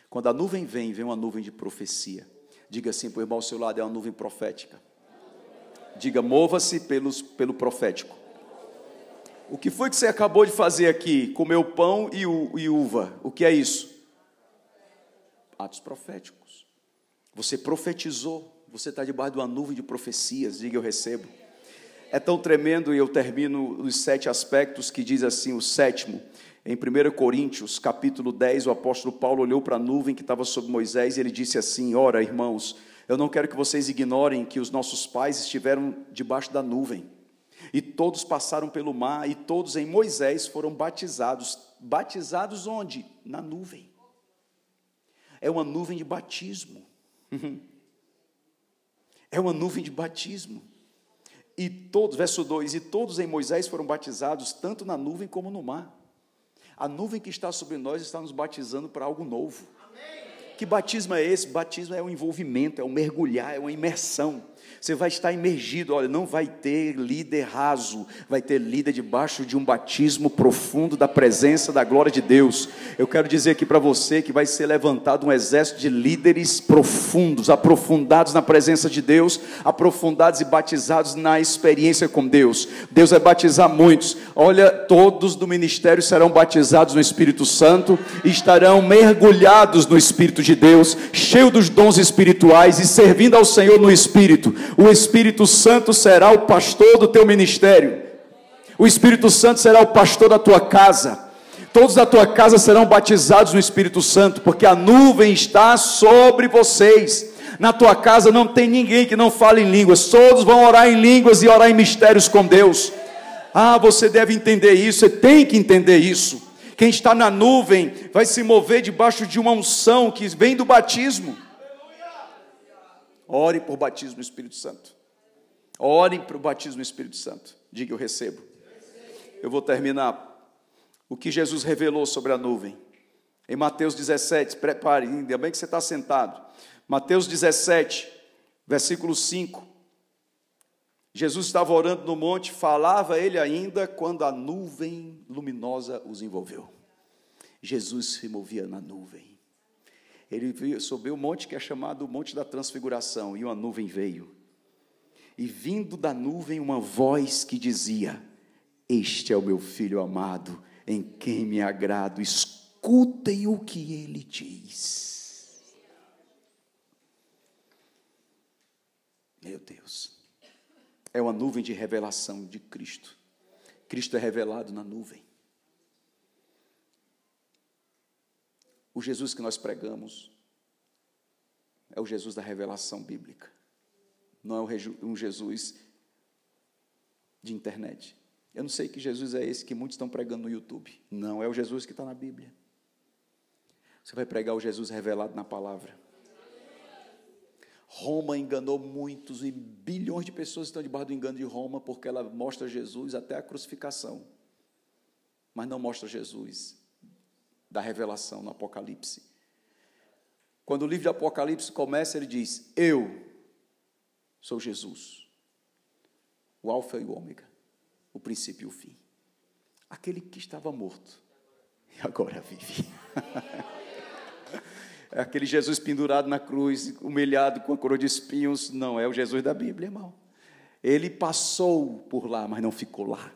Quando a nuvem vem, vem uma nuvem de profecia. Diga assim para o irmão ao seu lado, é uma nuvem profética. Diga, mova-se pelo profético. O que foi que você acabou de fazer aqui? Comeu pão e, e uva. O que é isso? Atos proféticos. Você profetizou. Você está debaixo de uma nuvem de profecias, diga eu recebo. É tão tremendo e eu termino os sete aspectos que diz assim, o sétimo. Em 1 Coríntios, capítulo 10, o apóstolo Paulo olhou para a nuvem que estava sobre Moisés e ele disse assim: Ora, irmãos, eu não quero que vocês ignorem que os nossos pais estiveram debaixo da nuvem. E todos passaram pelo mar, e todos em Moisés foram batizados. Batizados onde? Na nuvem. É uma nuvem de batismo. (laughs) É uma nuvem de batismo. E todos, verso 2: E todos em Moisés foram batizados, tanto na nuvem como no mar. A nuvem que está sobre nós está nos batizando para algo novo. Amém. Que batismo é esse? Batismo é um envolvimento, é um mergulhar, é uma imersão. Você vai estar imergido, olha, não vai ter líder raso, vai ter líder debaixo de um batismo profundo da presença da glória de Deus. Eu quero dizer aqui para você que vai ser levantado um exército de líderes profundos, aprofundados na presença de Deus, aprofundados e batizados na experiência com Deus. Deus vai batizar muitos. Olha, todos do ministério serão batizados no Espírito Santo estarão mergulhados no Espírito de Deus, cheios dos dons espirituais e servindo ao Senhor no Espírito o Espírito Santo será o pastor do teu ministério. O Espírito Santo será o pastor da tua casa. Todos da tua casa serão batizados no Espírito Santo, porque a nuvem está sobre vocês. Na tua casa não tem ninguém que não fale em línguas, todos vão orar em línguas e orar em mistérios com Deus. Ah, você deve entender isso, você tem que entender isso Quem está na nuvem vai se mover debaixo de uma unção que vem do batismo. Ore por batismo no Espírito Santo. Ore o batismo no Espírito Santo. Diga eu recebo. Eu vou terminar. O que Jesus revelou sobre a nuvem. Em Mateus 17, prepare, ainda bem que você está sentado. Mateus 17, versículo 5. Jesus estava orando no monte, falava ele ainda quando a nuvem luminosa os envolveu. Jesus se movia na nuvem. Ele subiu o monte que é chamado Monte da Transfiguração, e uma nuvem veio. E vindo da nuvem uma voz que dizia: Este é o meu filho amado, em quem me agrado, escutem o que ele diz. Meu Deus é uma nuvem de revelação de Cristo. Cristo é revelado na nuvem. O Jesus que nós pregamos é o Jesus da revelação bíblica. Não é um Jesus de internet. Eu não sei que Jesus é esse que muitos estão pregando no YouTube. Não, é o Jesus que está na Bíblia. Você vai pregar o Jesus revelado na palavra. Roma enganou muitos e bilhões de pessoas estão debaixo do engano de Roma porque ela mostra Jesus até a crucificação, mas não mostra Jesus da revelação no Apocalipse. Quando o livro de Apocalipse começa, ele diz: Eu sou Jesus, o Alfa e o Ômega, o princípio e o fim. Aquele que estava morto e agora vive. (laughs) É aquele Jesus pendurado na cruz, humilhado com a coroa de espinhos, não é o Jesus da Bíblia, irmão. Ele passou por lá, mas não ficou lá.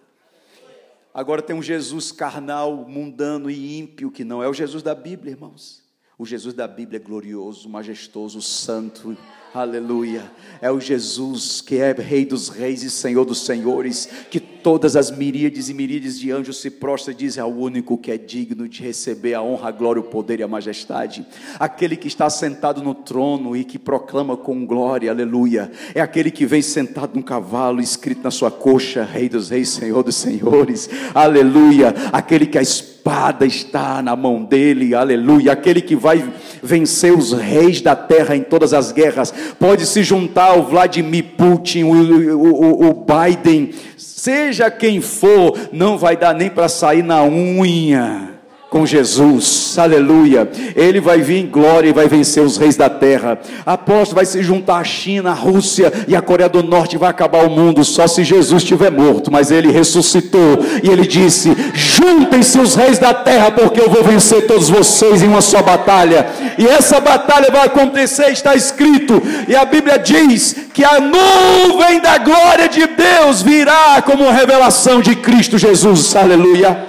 Agora tem um Jesus carnal, mundano e ímpio, que não é o Jesus da Bíblia, irmãos. O Jesus da Bíblia é glorioso, majestoso, santo, Aleluia. É o Jesus que é Rei dos Reis e Senhor dos Senhores, que todas as miríades e miríades de anjos se prostram e dizem ao único que é digno de receber a honra, a glória, o poder e a majestade. Aquele que está sentado no trono e que proclama com glória, aleluia. É aquele que vem sentado num cavalo, escrito na sua coxa, Rei dos Reis, Senhor dos Senhores, aleluia. Aquele que a espada está na mão dele, aleluia. Aquele que vai vencer os reis da terra em todas as guerras, pode se juntar ao Vladimir Putin, o, o, o Biden, seja quem for, não vai dar nem para sair na unha com Jesus, aleluia. Ele vai vir em glória e vai vencer os reis da terra. Apóstolo vai se juntar a China, a Rússia e a Coreia do Norte, vai acabar o mundo só se Jesus estiver morto. Mas ele ressuscitou e ele disse: Juntem-se os reis da terra, porque eu vou vencer todos vocês em uma só batalha. E essa batalha vai acontecer, está escrito, e a Bíblia diz que a nuvem da glória de Deus virá como revelação de Cristo Jesus, aleluia.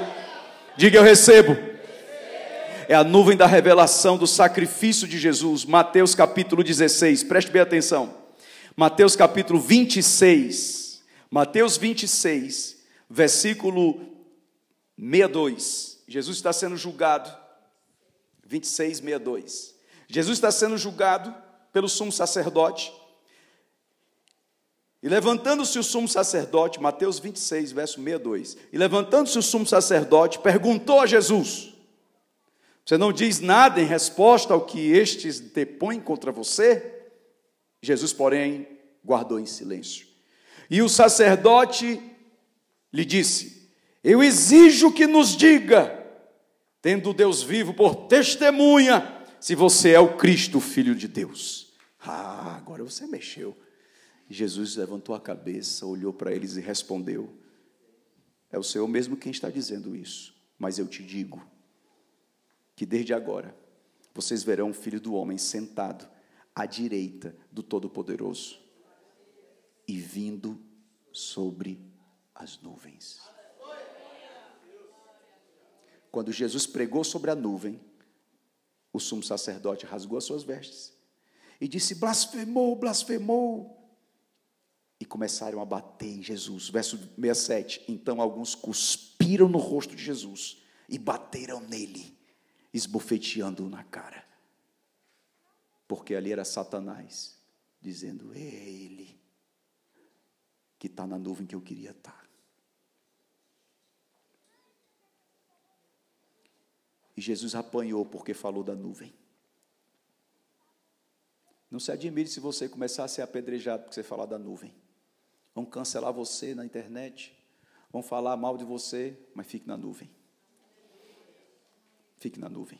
Diga eu recebo é a nuvem da revelação do sacrifício de Jesus. Mateus capítulo 16, preste bem atenção. Mateus capítulo 26. Mateus 26, versículo 62. Jesus está sendo julgado. 26, 62. Jesus está sendo julgado pelo sumo sacerdote. E levantando-se o sumo sacerdote, Mateus 26, verso 62. E levantando-se o sumo sacerdote, perguntou a Jesus: você não diz nada em resposta ao que estes depõem contra você? Jesus, porém, guardou em silêncio. E o sacerdote lhe disse: Eu exijo que nos diga, tendo Deus vivo por testemunha, se você é o Cristo, filho de Deus. Ah, agora você mexeu. Jesus levantou a cabeça, olhou para eles e respondeu: É o Senhor mesmo quem está dizendo isso, mas eu te digo que desde agora vocês verão o Filho do Homem sentado à direita do Todo-Poderoso e vindo sobre as nuvens. Quando Jesus pregou sobre a nuvem, o sumo sacerdote rasgou as suas vestes e disse: blasfemou, blasfemou. E começaram a bater em Jesus. Verso 67. Então alguns cuspiram no rosto de Jesus e bateram nele esbofeteando-o na cara. Porque ali era Satanás, dizendo: É ele que está na nuvem que eu queria estar. E Jesus apanhou porque falou da nuvem. Não se admire se você começar a ser apedrejado porque você falar da nuvem. Vão cancelar você na internet, vão falar mal de você, mas fique na nuvem. Fique na nuvem.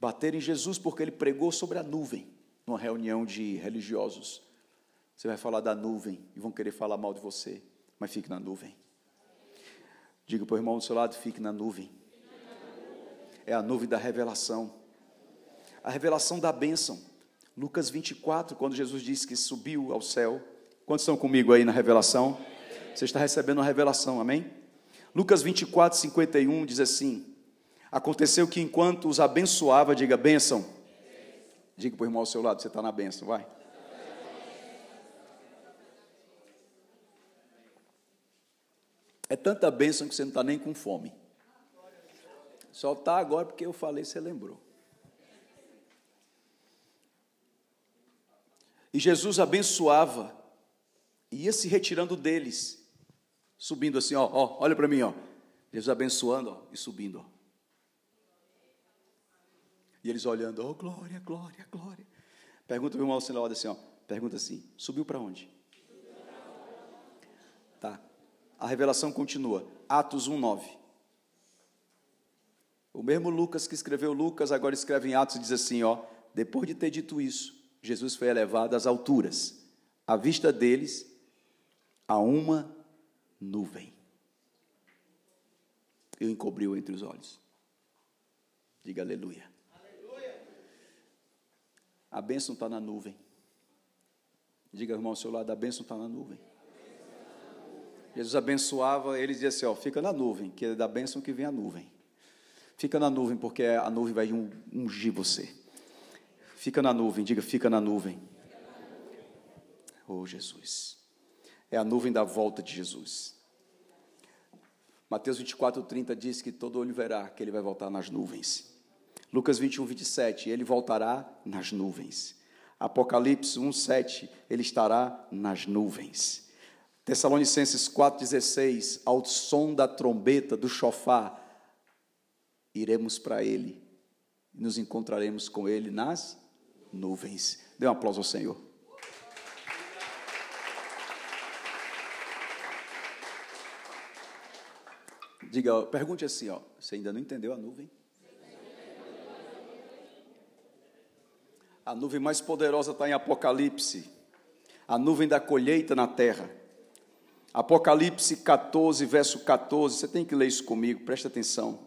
Bater em Jesus porque ele pregou sobre a nuvem, numa reunião de religiosos. Você vai falar da nuvem e vão querer falar mal de você, mas fique na nuvem. Diga para o irmão do seu lado: fique na nuvem. É a nuvem da revelação. A revelação da bênção. Lucas 24, quando Jesus disse que subiu ao céu. Quantos estão comigo aí na revelação? Você está recebendo a revelação, amém? Lucas 24, 51 diz assim: Aconteceu que enquanto os abençoava, diga bênção. Diga para o irmão ao seu lado, você está na bênção, vai. É tanta bênção que você não está nem com fome. Só está agora porque eu falei, você lembrou. E Jesus abençoava, ia se retirando deles, subindo assim, ó, ó olha para mim, ó. Jesus abençoando ó, e subindo. Ó. E eles olhando, ó, oh, glória, glória, glória. Pergunta para o irmão assim, assim, ó, pergunta assim, subiu para onde? Tá. A revelação continua. Atos 1, 9. O mesmo Lucas que escreveu Lucas, agora escreve em Atos e diz assim, ó, depois de ter dito isso, Jesus foi elevado às alturas, à vista deles, a uma nuvem. E o encobriu entre os olhos. Diga aleluia. aleluia. A bênção está na nuvem. Diga, irmão, ao seu lado, a bênção está na nuvem. Jesus abençoava, ele dizia assim: ó, fica na nuvem, que é da bênção que vem a nuvem. Fica na nuvem, porque a nuvem vai ungir você. Fica na nuvem, diga, fica na nuvem. Oh, Jesus. É a nuvem da volta de Jesus. Mateus 24, 30 diz que todo olho verá que ele vai voltar nas nuvens. Lucas 21, 27, ele voltará nas nuvens. Apocalipse 1, 7, ele estará nas nuvens. Tessalonicenses 4,16, ao som da trombeta, do chofar, iremos para Ele, nos encontraremos com Ele nas nuvens. Dê um aplauso ao Senhor. Diga, pergunte assim, ó, você ainda não entendeu a nuvem? A nuvem mais poderosa está em Apocalipse, a nuvem da colheita na terra. Apocalipse 14, verso 14, você tem que ler isso comigo, presta atenção.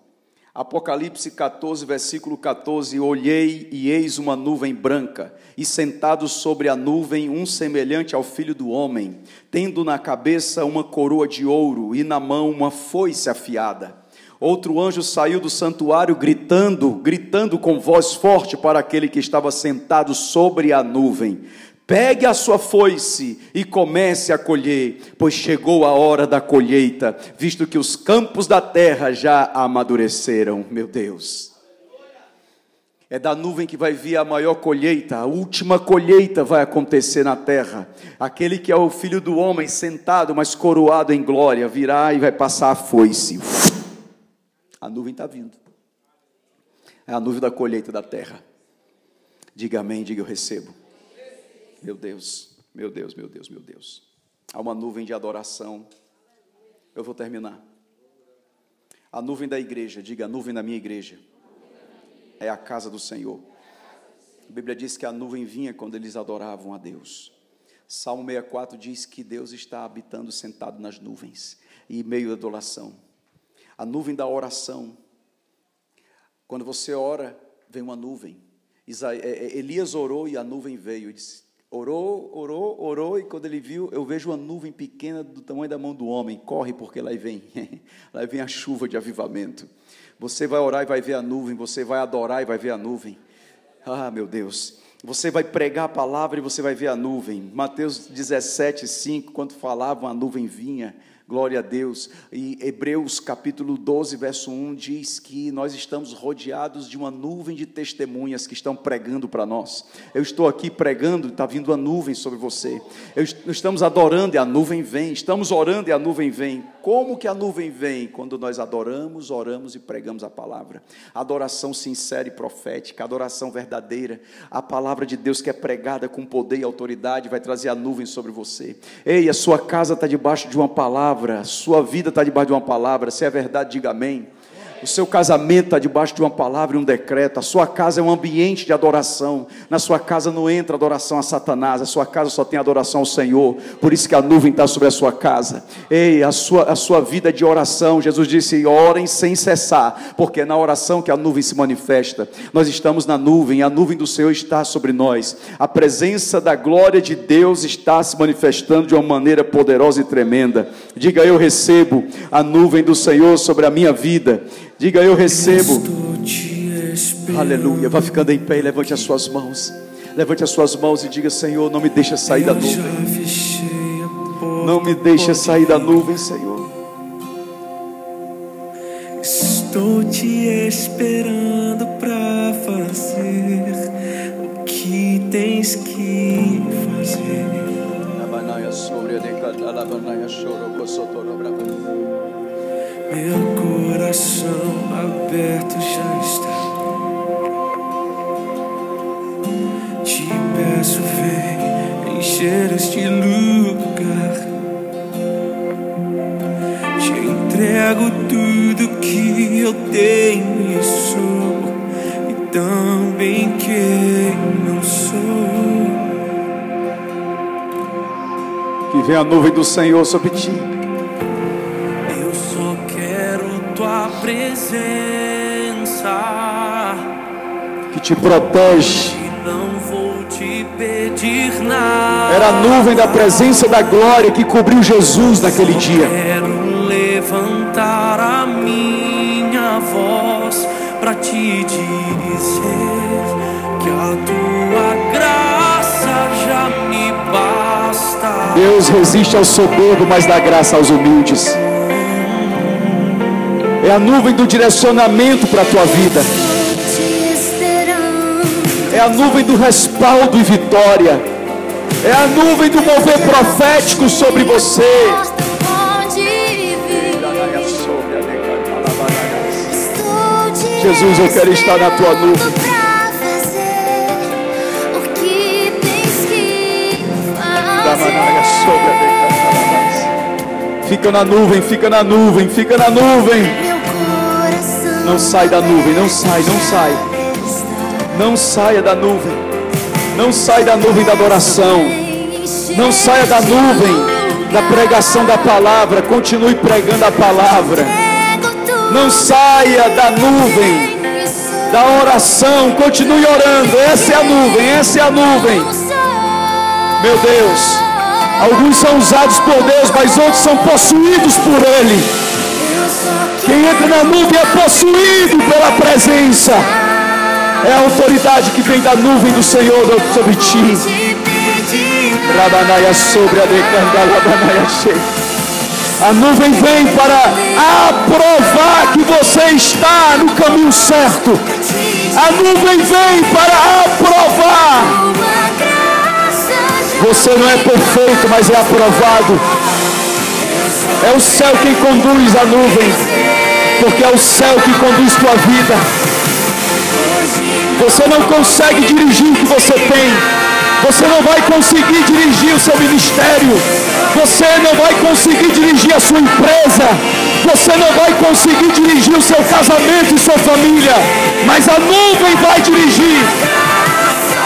Apocalipse 14, versículo 14: Olhei e eis uma nuvem branca, e sentado sobre a nuvem um semelhante ao filho do homem, tendo na cabeça uma coroa de ouro e na mão uma foice afiada. Outro anjo saiu do santuário gritando, gritando com voz forte para aquele que estava sentado sobre a nuvem: Pegue a sua foice e comece a colher, pois chegou a hora da colheita, visto que os campos da terra já amadureceram, meu Deus. É da nuvem que vai vir a maior colheita, a última colheita vai acontecer na terra. Aquele que é o filho do homem sentado, mas coroado em glória, virá e vai passar a foice. A nuvem está vindo. É a nuvem da colheita da terra. Diga amém, diga eu recebo. Meu Deus, meu Deus, meu Deus, meu Deus. Há uma nuvem de adoração. Eu vou terminar. A nuvem da igreja, diga a nuvem da minha igreja. É a casa do Senhor. A Bíblia diz que a nuvem vinha quando eles adoravam a Deus. Salmo 64 diz que Deus está habitando sentado nas nuvens e meio da adoração. A nuvem da oração. Quando você ora, vem uma nuvem. É, é, Elias orou e a nuvem veio e disse: Orou, orou, orou, e quando ele viu, eu vejo uma nuvem pequena do tamanho da mão do homem. Corre, porque lá vem, (laughs) lá vem a chuva de avivamento. Você vai orar e vai ver a nuvem, você vai adorar e vai ver a nuvem. Ah, meu Deus. Você vai pregar a palavra e você vai ver a nuvem. Mateus 17, 5, quando falavam, a nuvem vinha. Glória a Deus. E Hebreus capítulo 12, verso 1 diz que nós estamos rodeados de uma nuvem de testemunhas que estão pregando para nós. Eu estou aqui pregando, está vindo a nuvem sobre você. Eu, estamos adorando e a nuvem vem. Estamos orando e a nuvem vem. Como que a nuvem vem? Quando nós adoramos, oramos e pregamos a palavra. Adoração sincera e profética, adoração verdadeira. A palavra de Deus que é pregada com poder e autoridade vai trazer a nuvem sobre você. Ei, a sua casa está debaixo de uma palavra palavra, sua vida está debaixo de uma palavra, se é verdade, diga amém. O seu casamento está debaixo de uma palavra e um decreto. A sua casa é um ambiente de adoração. Na sua casa não entra adoração a Satanás. A sua casa só tem adoração ao Senhor. Por isso que a nuvem está sobre a sua casa. Ei, a sua, a sua vida é de oração. Jesus disse: orem sem cessar, porque é na oração que a nuvem se manifesta. Nós estamos na nuvem, a nuvem do Senhor está sobre nós. A presença da glória de Deus está se manifestando de uma maneira poderosa e tremenda. Diga: Eu recebo a nuvem do Senhor sobre a minha vida. Diga eu recebo. Aleluia. Vá ficando em pé e levante as suas mãos. Levante as suas mãos e diga: Senhor, não me deixa sair da nuvem. Não me deixa sair da nuvem, Senhor. Estou te esperando para fazer o que tens que fazer. Meu coração aberto já está. Te peço, vem encher este lugar. Te entrego tudo que eu tenho e sou, e também quem não sou. Que venha a nuvem do Senhor sobre ti. Presença que te protege. Não vou te pedir nada. Era a nuvem da presença da glória que cobriu Jesus naquele dia. Quero levantar a minha voz para te dizer que a tua graça já me basta. Deus resiste ao soberbo, mas dá graça aos humildes é a nuvem do direcionamento para a tua vida, é a nuvem do respaldo e vitória, é a nuvem do mover profético sobre você. Jesus, eu quero estar na tua nuvem. Fica na nuvem, fica na nuvem, fica na nuvem. Não sai da nuvem, não sai, não sai. Não saia da nuvem. Não saia da nuvem da adoração. Não saia da nuvem da pregação da palavra. Continue pregando a palavra. Não saia da nuvem da oração. Continue orando. Essa é a nuvem, essa é a nuvem. Meu Deus. Alguns são usados por Deus, mas outros são possuídos por Ele. Quem entra na nuvem é possuído pela presença. É a autoridade que vem da nuvem do Senhor sobre ti. Sobre a decanda, A nuvem vem para aprovar que você está no caminho certo. A nuvem vem para aprovar. Você não é perfeito, mas é aprovado. É o céu quem conduz a nuvem, porque é o céu que conduz tua vida. Você não consegue dirigir o que você tem. Você não vai conseguir dirigir o seu ministério. Você não vai conseguir dirigir a sua empresa. Você não vai conseguir dirigir o seu casamento e sua família. Mas a nuvem vai dirigir.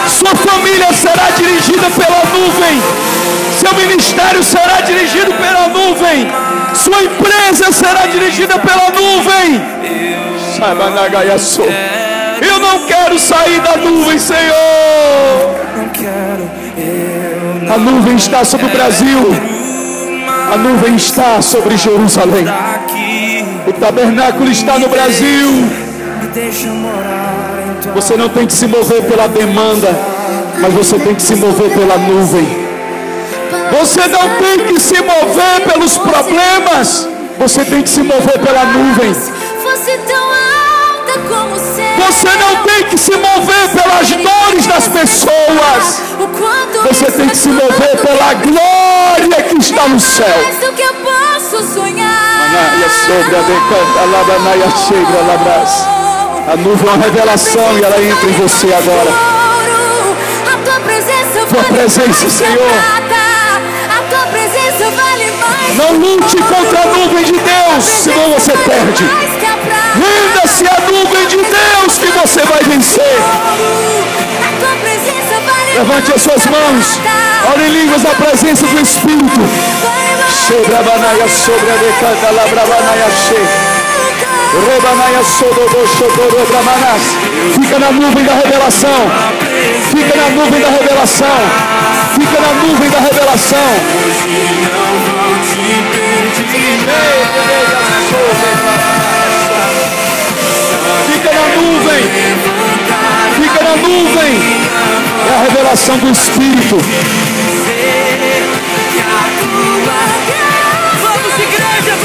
Sua família será dirigida pela nuvem. Seu ministério será dirigido pela nuvem. Sua empresa será dirigida pela nuvem. Eu não quero sair da nuvem, Senhor. A nuvem está sobre o Brasil. A nuvem está sobre Jerusalém. O tabernáculo está no Brasil. Você não tem que se mover pela demanda, mas você tem que se mover pela nuvem. Você não tem que se mover pelos problemas. Você tem que se mover pela nuvem. Você não tem que se mover pelas dores das pessoas. Você tem é que se mover pela glória que está no céu. a nuvem é uma revelação e ela entra em você agora. A tua presença Senhor. Não lute contra a nuvem de Deus, senão você perde. a. Renda-se à nuvem de Deus que você vai vencer. A Levante as suas mãos. Ore em línguas na presença do Espírito. Sobre a banaia, sobre a decanta, labrabanaia, cheia. Fica na nuvem da revelação. Fica na nuvem da revelação. Fica na nuvem da revelação. Fica na nuvem. Fica na nuvem. É a revelação do Espírito.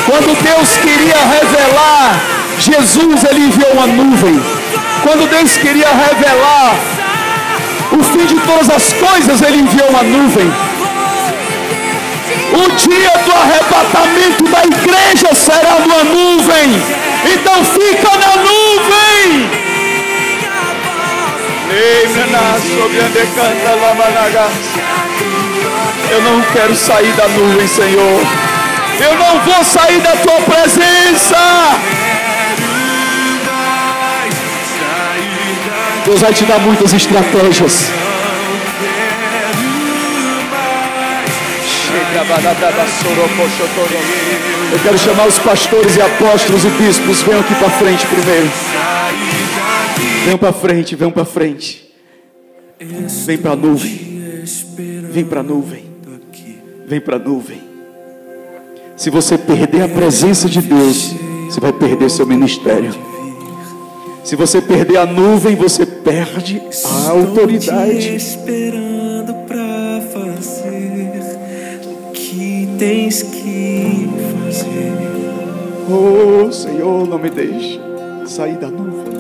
Quando Deus queria revelar Jesus, ele enviou uma nuvem. Quando Deus queria revelar o fim de todas as coisas, ele enviou uma nuvem. O dia do arrebatamento da igreja será numa nuvem. Então fica na nuvem. Eu não quero sair da nuvem, Senhor. Eu não vou sair da tua presença. Deus vai te dar muitas estratégias. Eu quero chamar os pastores e apóstolos e bispos. Venham aqui para frente primeiro. Venham para frente, venham para frente. Vem para a nuvem. Vem para a nuvem. Vem para a nuvem. Se você perder a presença de Deus, você vai perder seu ministério. Se você perder a nuvem, você perde a autoridade. Tens que fazer. Oh, Senhor, não me deixe sair da nuvem.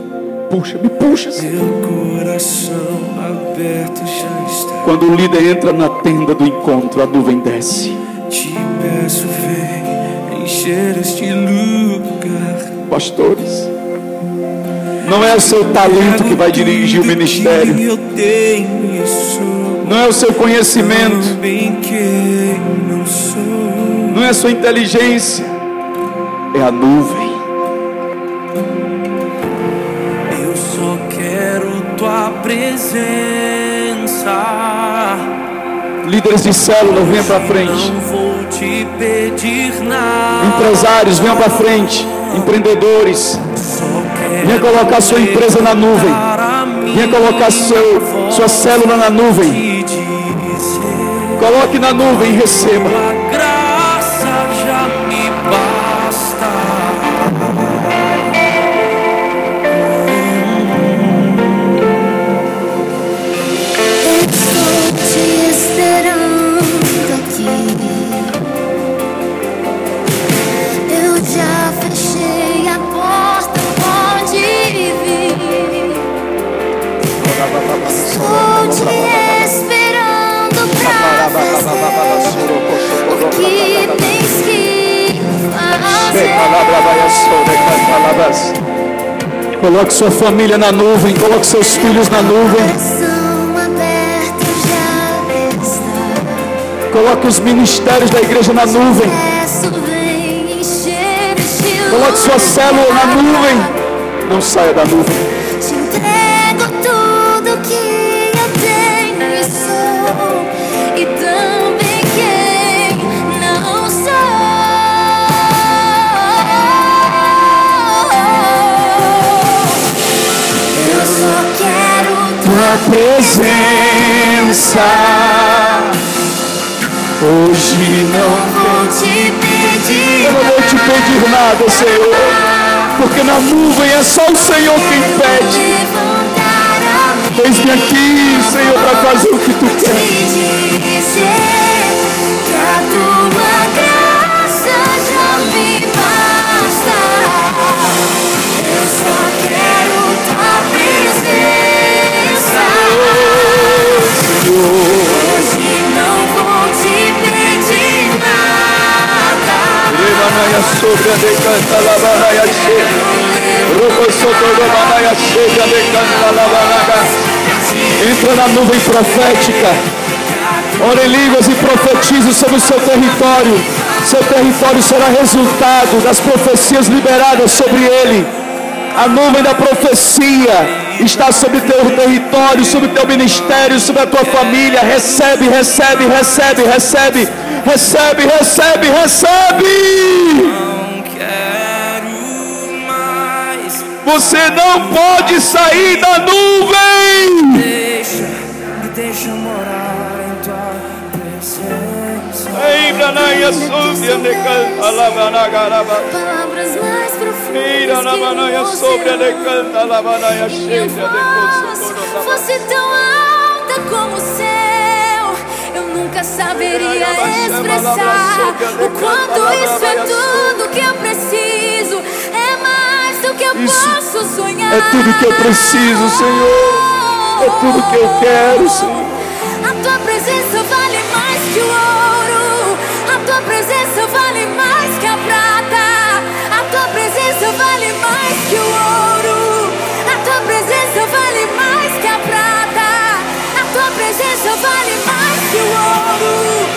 Puxa, me puxa, Senhor. Meu coração aberto já está. Quando o líder entra na tenda do encontro, a nuvem desce. Te peço, vem encher este lugar. Pastores, não é o seu talento que vai dirigir o ministério. Não é o seu conhecimento. Não é a sua inteligência. É a nuvem. Eu só quero tua presença. Líderes de célula, venham para frente. Não vou te pedir nada. Empresários, venham para frente. Empreendedores, venha colocar sua empresa na nuvem. Venha colocar seu, sua célula na nuvem. Coloque na nuvem e receba. A graça já me basta. Estou te esperando aqui. Eu já fechei a porta, pode vir. Estou te o que que fazer. Coloque sua família na nuvem. Coloque seus filhos na nuvem. Coloque os ministérios da igreja na nuvem. Coloque sua célula na nuvem. Não saia da nuvem. Te entrego tudo presença. Hoje não Vou te pedir Eu não vou te pedir nada, Senhor. Porque na nuvem é só o Senhor quem pede. Eis-me aqui, Senhor, para fazer o que tu quer. sobre a decanta lavanaia cheia. Rubo socorro manaia cheia, decanta lavanaga. Entra na nuvem profética. Ore línguas e profetize sobre o seu território. Seu território será resultado das profecias liberadas sobre ele. A nuvem da profecia está sobre teu território, sobre teu ministério, sobre a tua família. Recebe, recebe, recebe, recebe, recebe, recebe, recebe. Não quero mais. Você não pode sair da nuvem. Deixa, me deixa morar em tua presença. Palavras Mira na manaia você sobre a decanta la banaia cheia de coisa fosse tão alta como o céu, eu nunca saberia expressar o quanto isso é tudo que eu preciso. É mais do que eu posso sonhar. é tudo que eu preciso, Senhor. É tudo que eu quero, Senhor. A tua presença vale mais que o ouro. Mais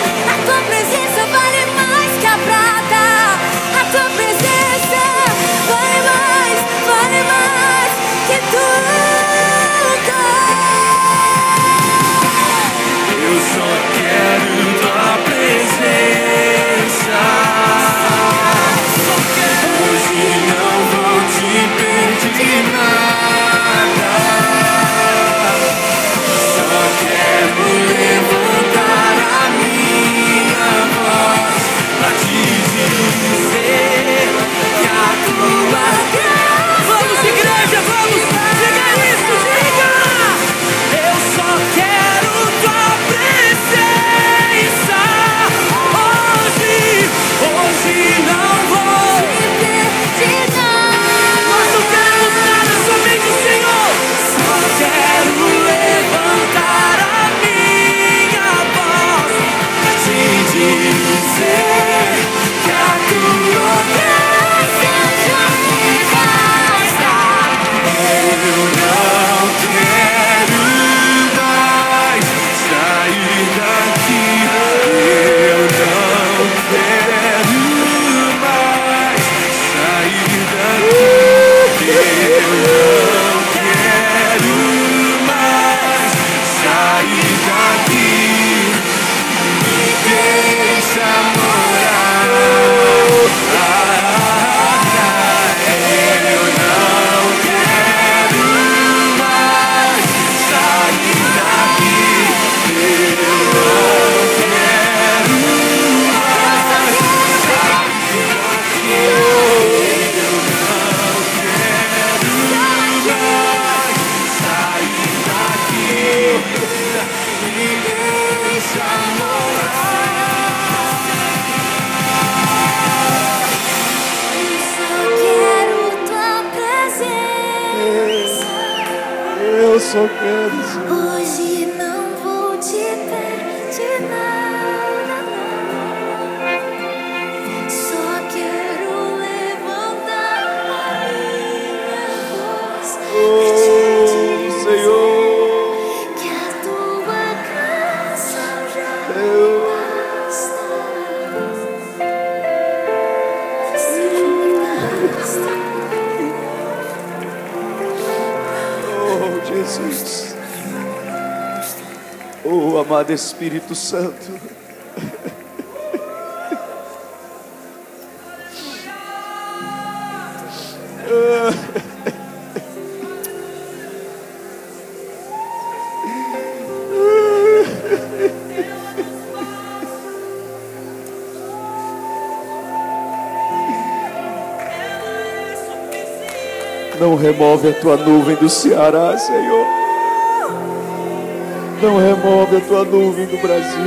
Espírito Santo. Não remove a tua nuvem do Ceará, Senhor. Não remove a tua nuvem do Brasil.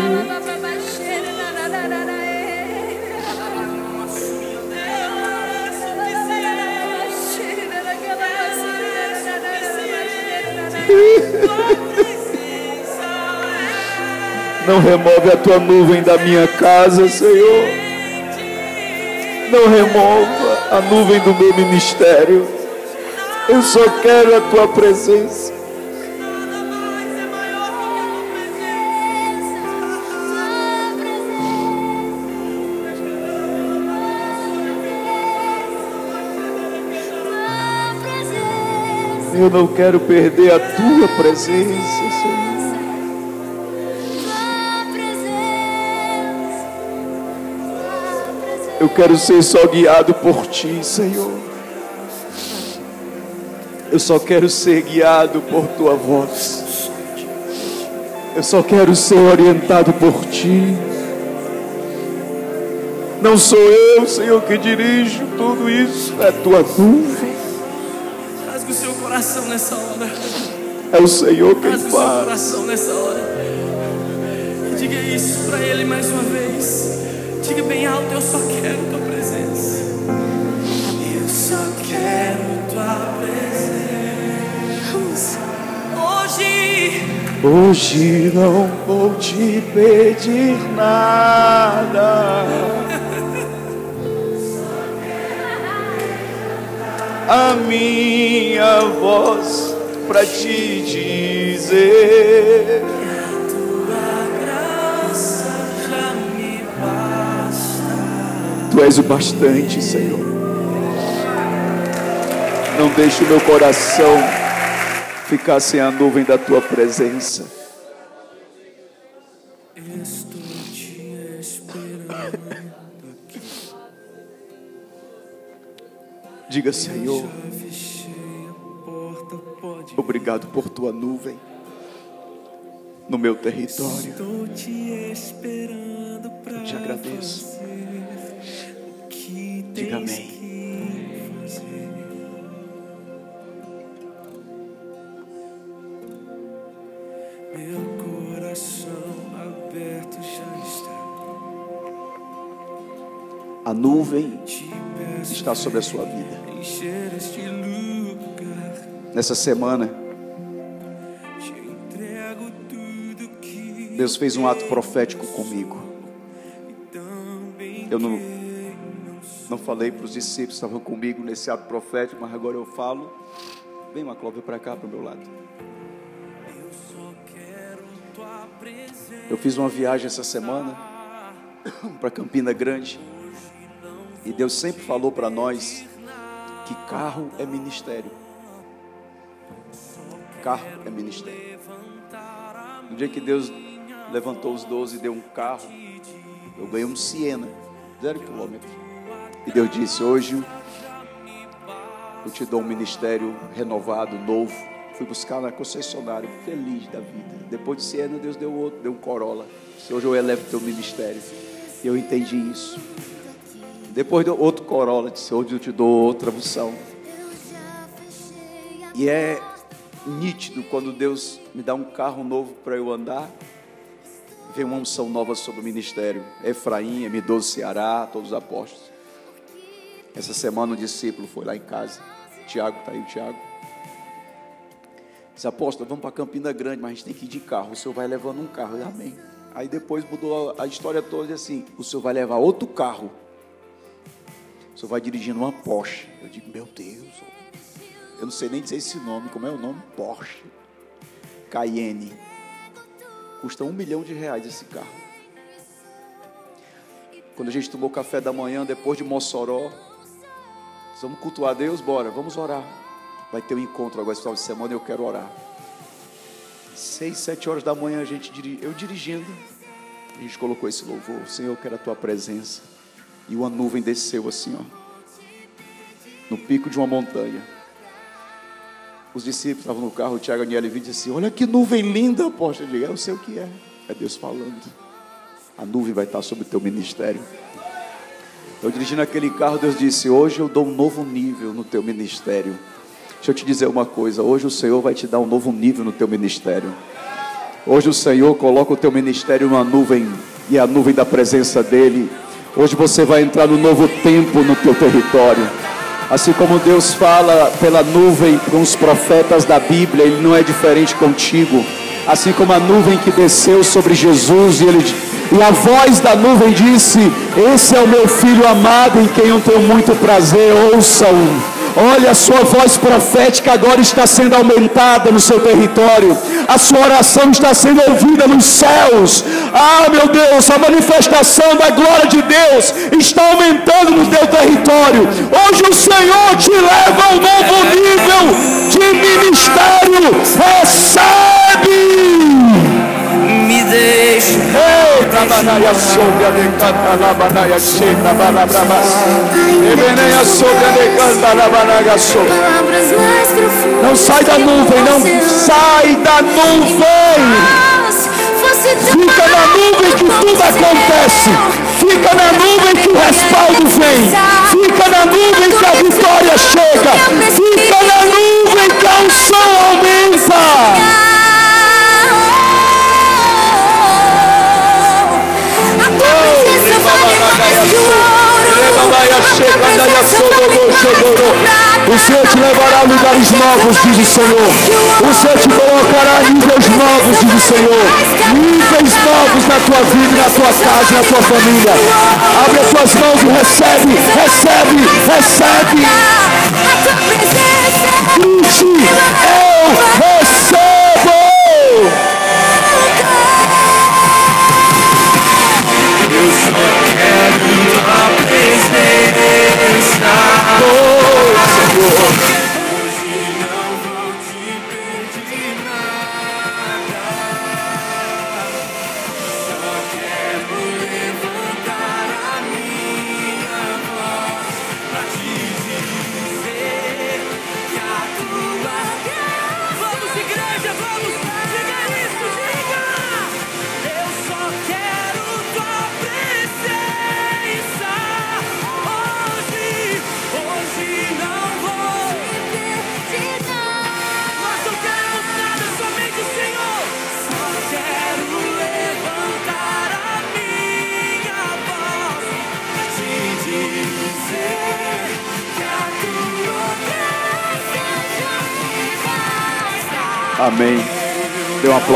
Não remove a tua nuvem da minha casa, Senhor. Não remova a nuvem do meu ministério. Eu só quero a tua presença. Eu não quero perder a tua presença, Senhor. Eu quero ser só guiado por ti, Senhor. Eu só quero ser guiado por tua voz. Eu só quero ser orientado por ti. Não sou eu, Senhor, que dirijo tudo isso, é tua nuvem. Coração nessa hora. É o Senhor quem Rasga o seu faz. coração nessa hora. E diga isso para Ele mais uma vez. Diga bem alto: Eu só quero Tua presença. Eu só quero Tua presença. Hoje. Hoje não vou te pedir nada. A minha voz para te dizer. graça já me basta. Tu és o bastante, Senhor. Não deixe o meu coração ficar sem a nuvem da tua presença. Diga, Senhor, obrigado por tua nuvem no meu território. Estou te esperando pra Eu te agradeço. Diga amém. que fazer. Meu coração aberto já está. A nuvem está sobre a sua vida. Encher este lugar. Nessa semana, Deus fez um ato profético comigo. Eu não, não falei para os discípulos que estavam comigo nesse ato profético, mas agora eu falo. Vem, Maclóvia, para cá, para o meu lado. Eu fiz uma viagem essa semana (coughs) para Campina Grande. E Deus sempre falou para nós que carro é ministério. Carro é ministério. No dia que Deus levantou os doze e deu um carro, eu ganhei um Siena, zero quilômetro. E Deus disse: Hoje eu te dou um ministério renovado, novo. Fui buscar na concessionária, feliz da vida. Depois de Siena, Deus deu outro, deu um Corolla. Hoje eu elevo teu ministério. E eu entendi isso. Depois deu outro Corolla, disse: Hoje eu te dou outra unção. E é nítido quando Deus me dá um carro novo para eu andar, vem uma unção nova sobre o ministério. Efraim, M12 Ceará, todos os apóstolos. Essa semana o discípulo foi lá em casa. Tiago, está aí o Tiago. Disse, apóstolo, vamos para Campina Grande, mas a gente tem que ir de carro. O senhor vai levando um carro. Amém. Aí depois mudou a a história toda e assim, o senhor vai levar outro carro. O senhor vai dirigindo uma Porsche. Eu digo, meu Deus, eu não sei nem dizer esse nome, como é o nome? Porsche. Cayenne. Custa um milhão de reais esse carro. Quando a gente tomou café da manhã, depois de Mossoró, vamos cultuar Deus? Bora, vamos orar. Vai ter um encontro agora esse final de semana eu quero orar. Seis, sete horas da manhã a gente eu dirigindo, a gente colocou esse louvor. Senhor, eu quero a tua presença. E uma nuvem desceu assim, ó, no pico de uma montanha. Os discípulos estavam no carro, o Tiago e a Niele disse assim: Olha que nuvem linda, apóstolo. Eu digo, eu sei o que é. É Deus falando. A nuvem vai estar sobre o teu ministério. Eu dirigindo aquele carro, Deus disse: Hoje eu dou um novo nível no teu ministério. Deixa eu te dizer uma coisa: hoje o Senhor vai te dar um novo nível no teu ministério. Hoje o Senhor coloca o teu ministério numa nuvem e é a nuvem da presença dEle. Hoje você vai entrar no novo tempo no teu território. Assim como Deus fala pela nuvem com os profetas da Bíblia, Ele não é diferente contigo. Assim como a nuvem que desceu sobre Jesus e Ele E a voz da nuvem disse: Esse é o meu filho amado em quem eu tenho muito prazer, ouçam. Olha, a sua voz profética agora está sendo aumentada no seu território. A sua oração está sendo ouvida nos céus. Ah, meu Deus, a manifestação da glória de Deus está aumentando no teu território. Hoje o Senhor te leva a um novo nível de ministério. Recebe! Me deixa. Ei, trabalhar sobre a decanta na banaia cheia, balabrabas. E venha sobre a decanta na banaia sobre. Não sai da nuvem, não sai da nuvem. Fica na nuvem que tudo acontece. Fica na nuvem que o respaldo vem. Fica na nuvem que a vitória chega. Fica na nuvem que a unção aumenta. O Senhor te levará a lugares novos, diz o Senhor. O Senhor te colocará níveis novos, diz o Senhor. Níveis novos na tua vida, na tua casa, na tua família. Abre as tuas mãos e recebe, recebe, recebe. Presença Diz, eu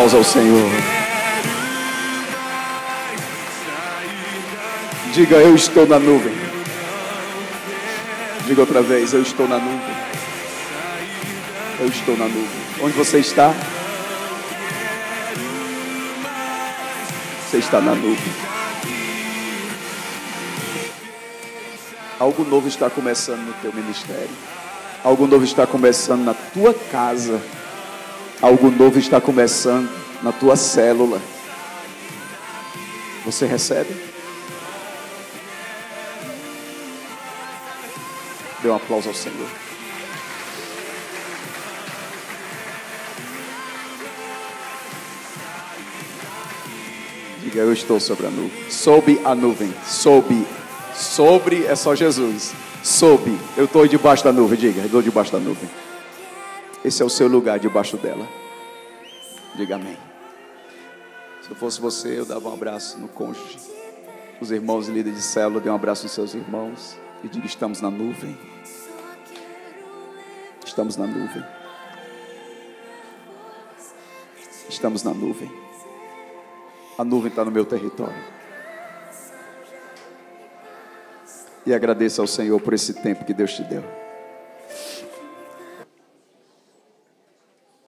aplauso ao Senhor. Diga, eu estou na nuvem. Diga outra vez, eu estou na nuvem. Eu estou na nuvem. Onde você está? Você está na nuvem. Algo novo está começando no teu ministério. Algo novo está começando na tua casa. Algo novo está começando na tua célula. Você recebe? Dê um aplauso ao Senhor. Diga, eu estou sobre a nuvem. Sob a nuvem. Sob. Sobre é só Jesus. Sob. Eu estou debaixo da nuvem. Diga, eu estou debaixo da nuvem. Esse é o seu lugar debaixo dela. Diga amém. Se eu fosse você, eu dava um abraço no cônjuge. Os irmãos líderes de célula, dê um abraço nos seus irmãos. E diga: estamos na nuvem. Estamos na nuvem. Estamos na nuvem. A nuvem está no meu território. E agradeça ao Senhor por esse tempo que Deus te deu.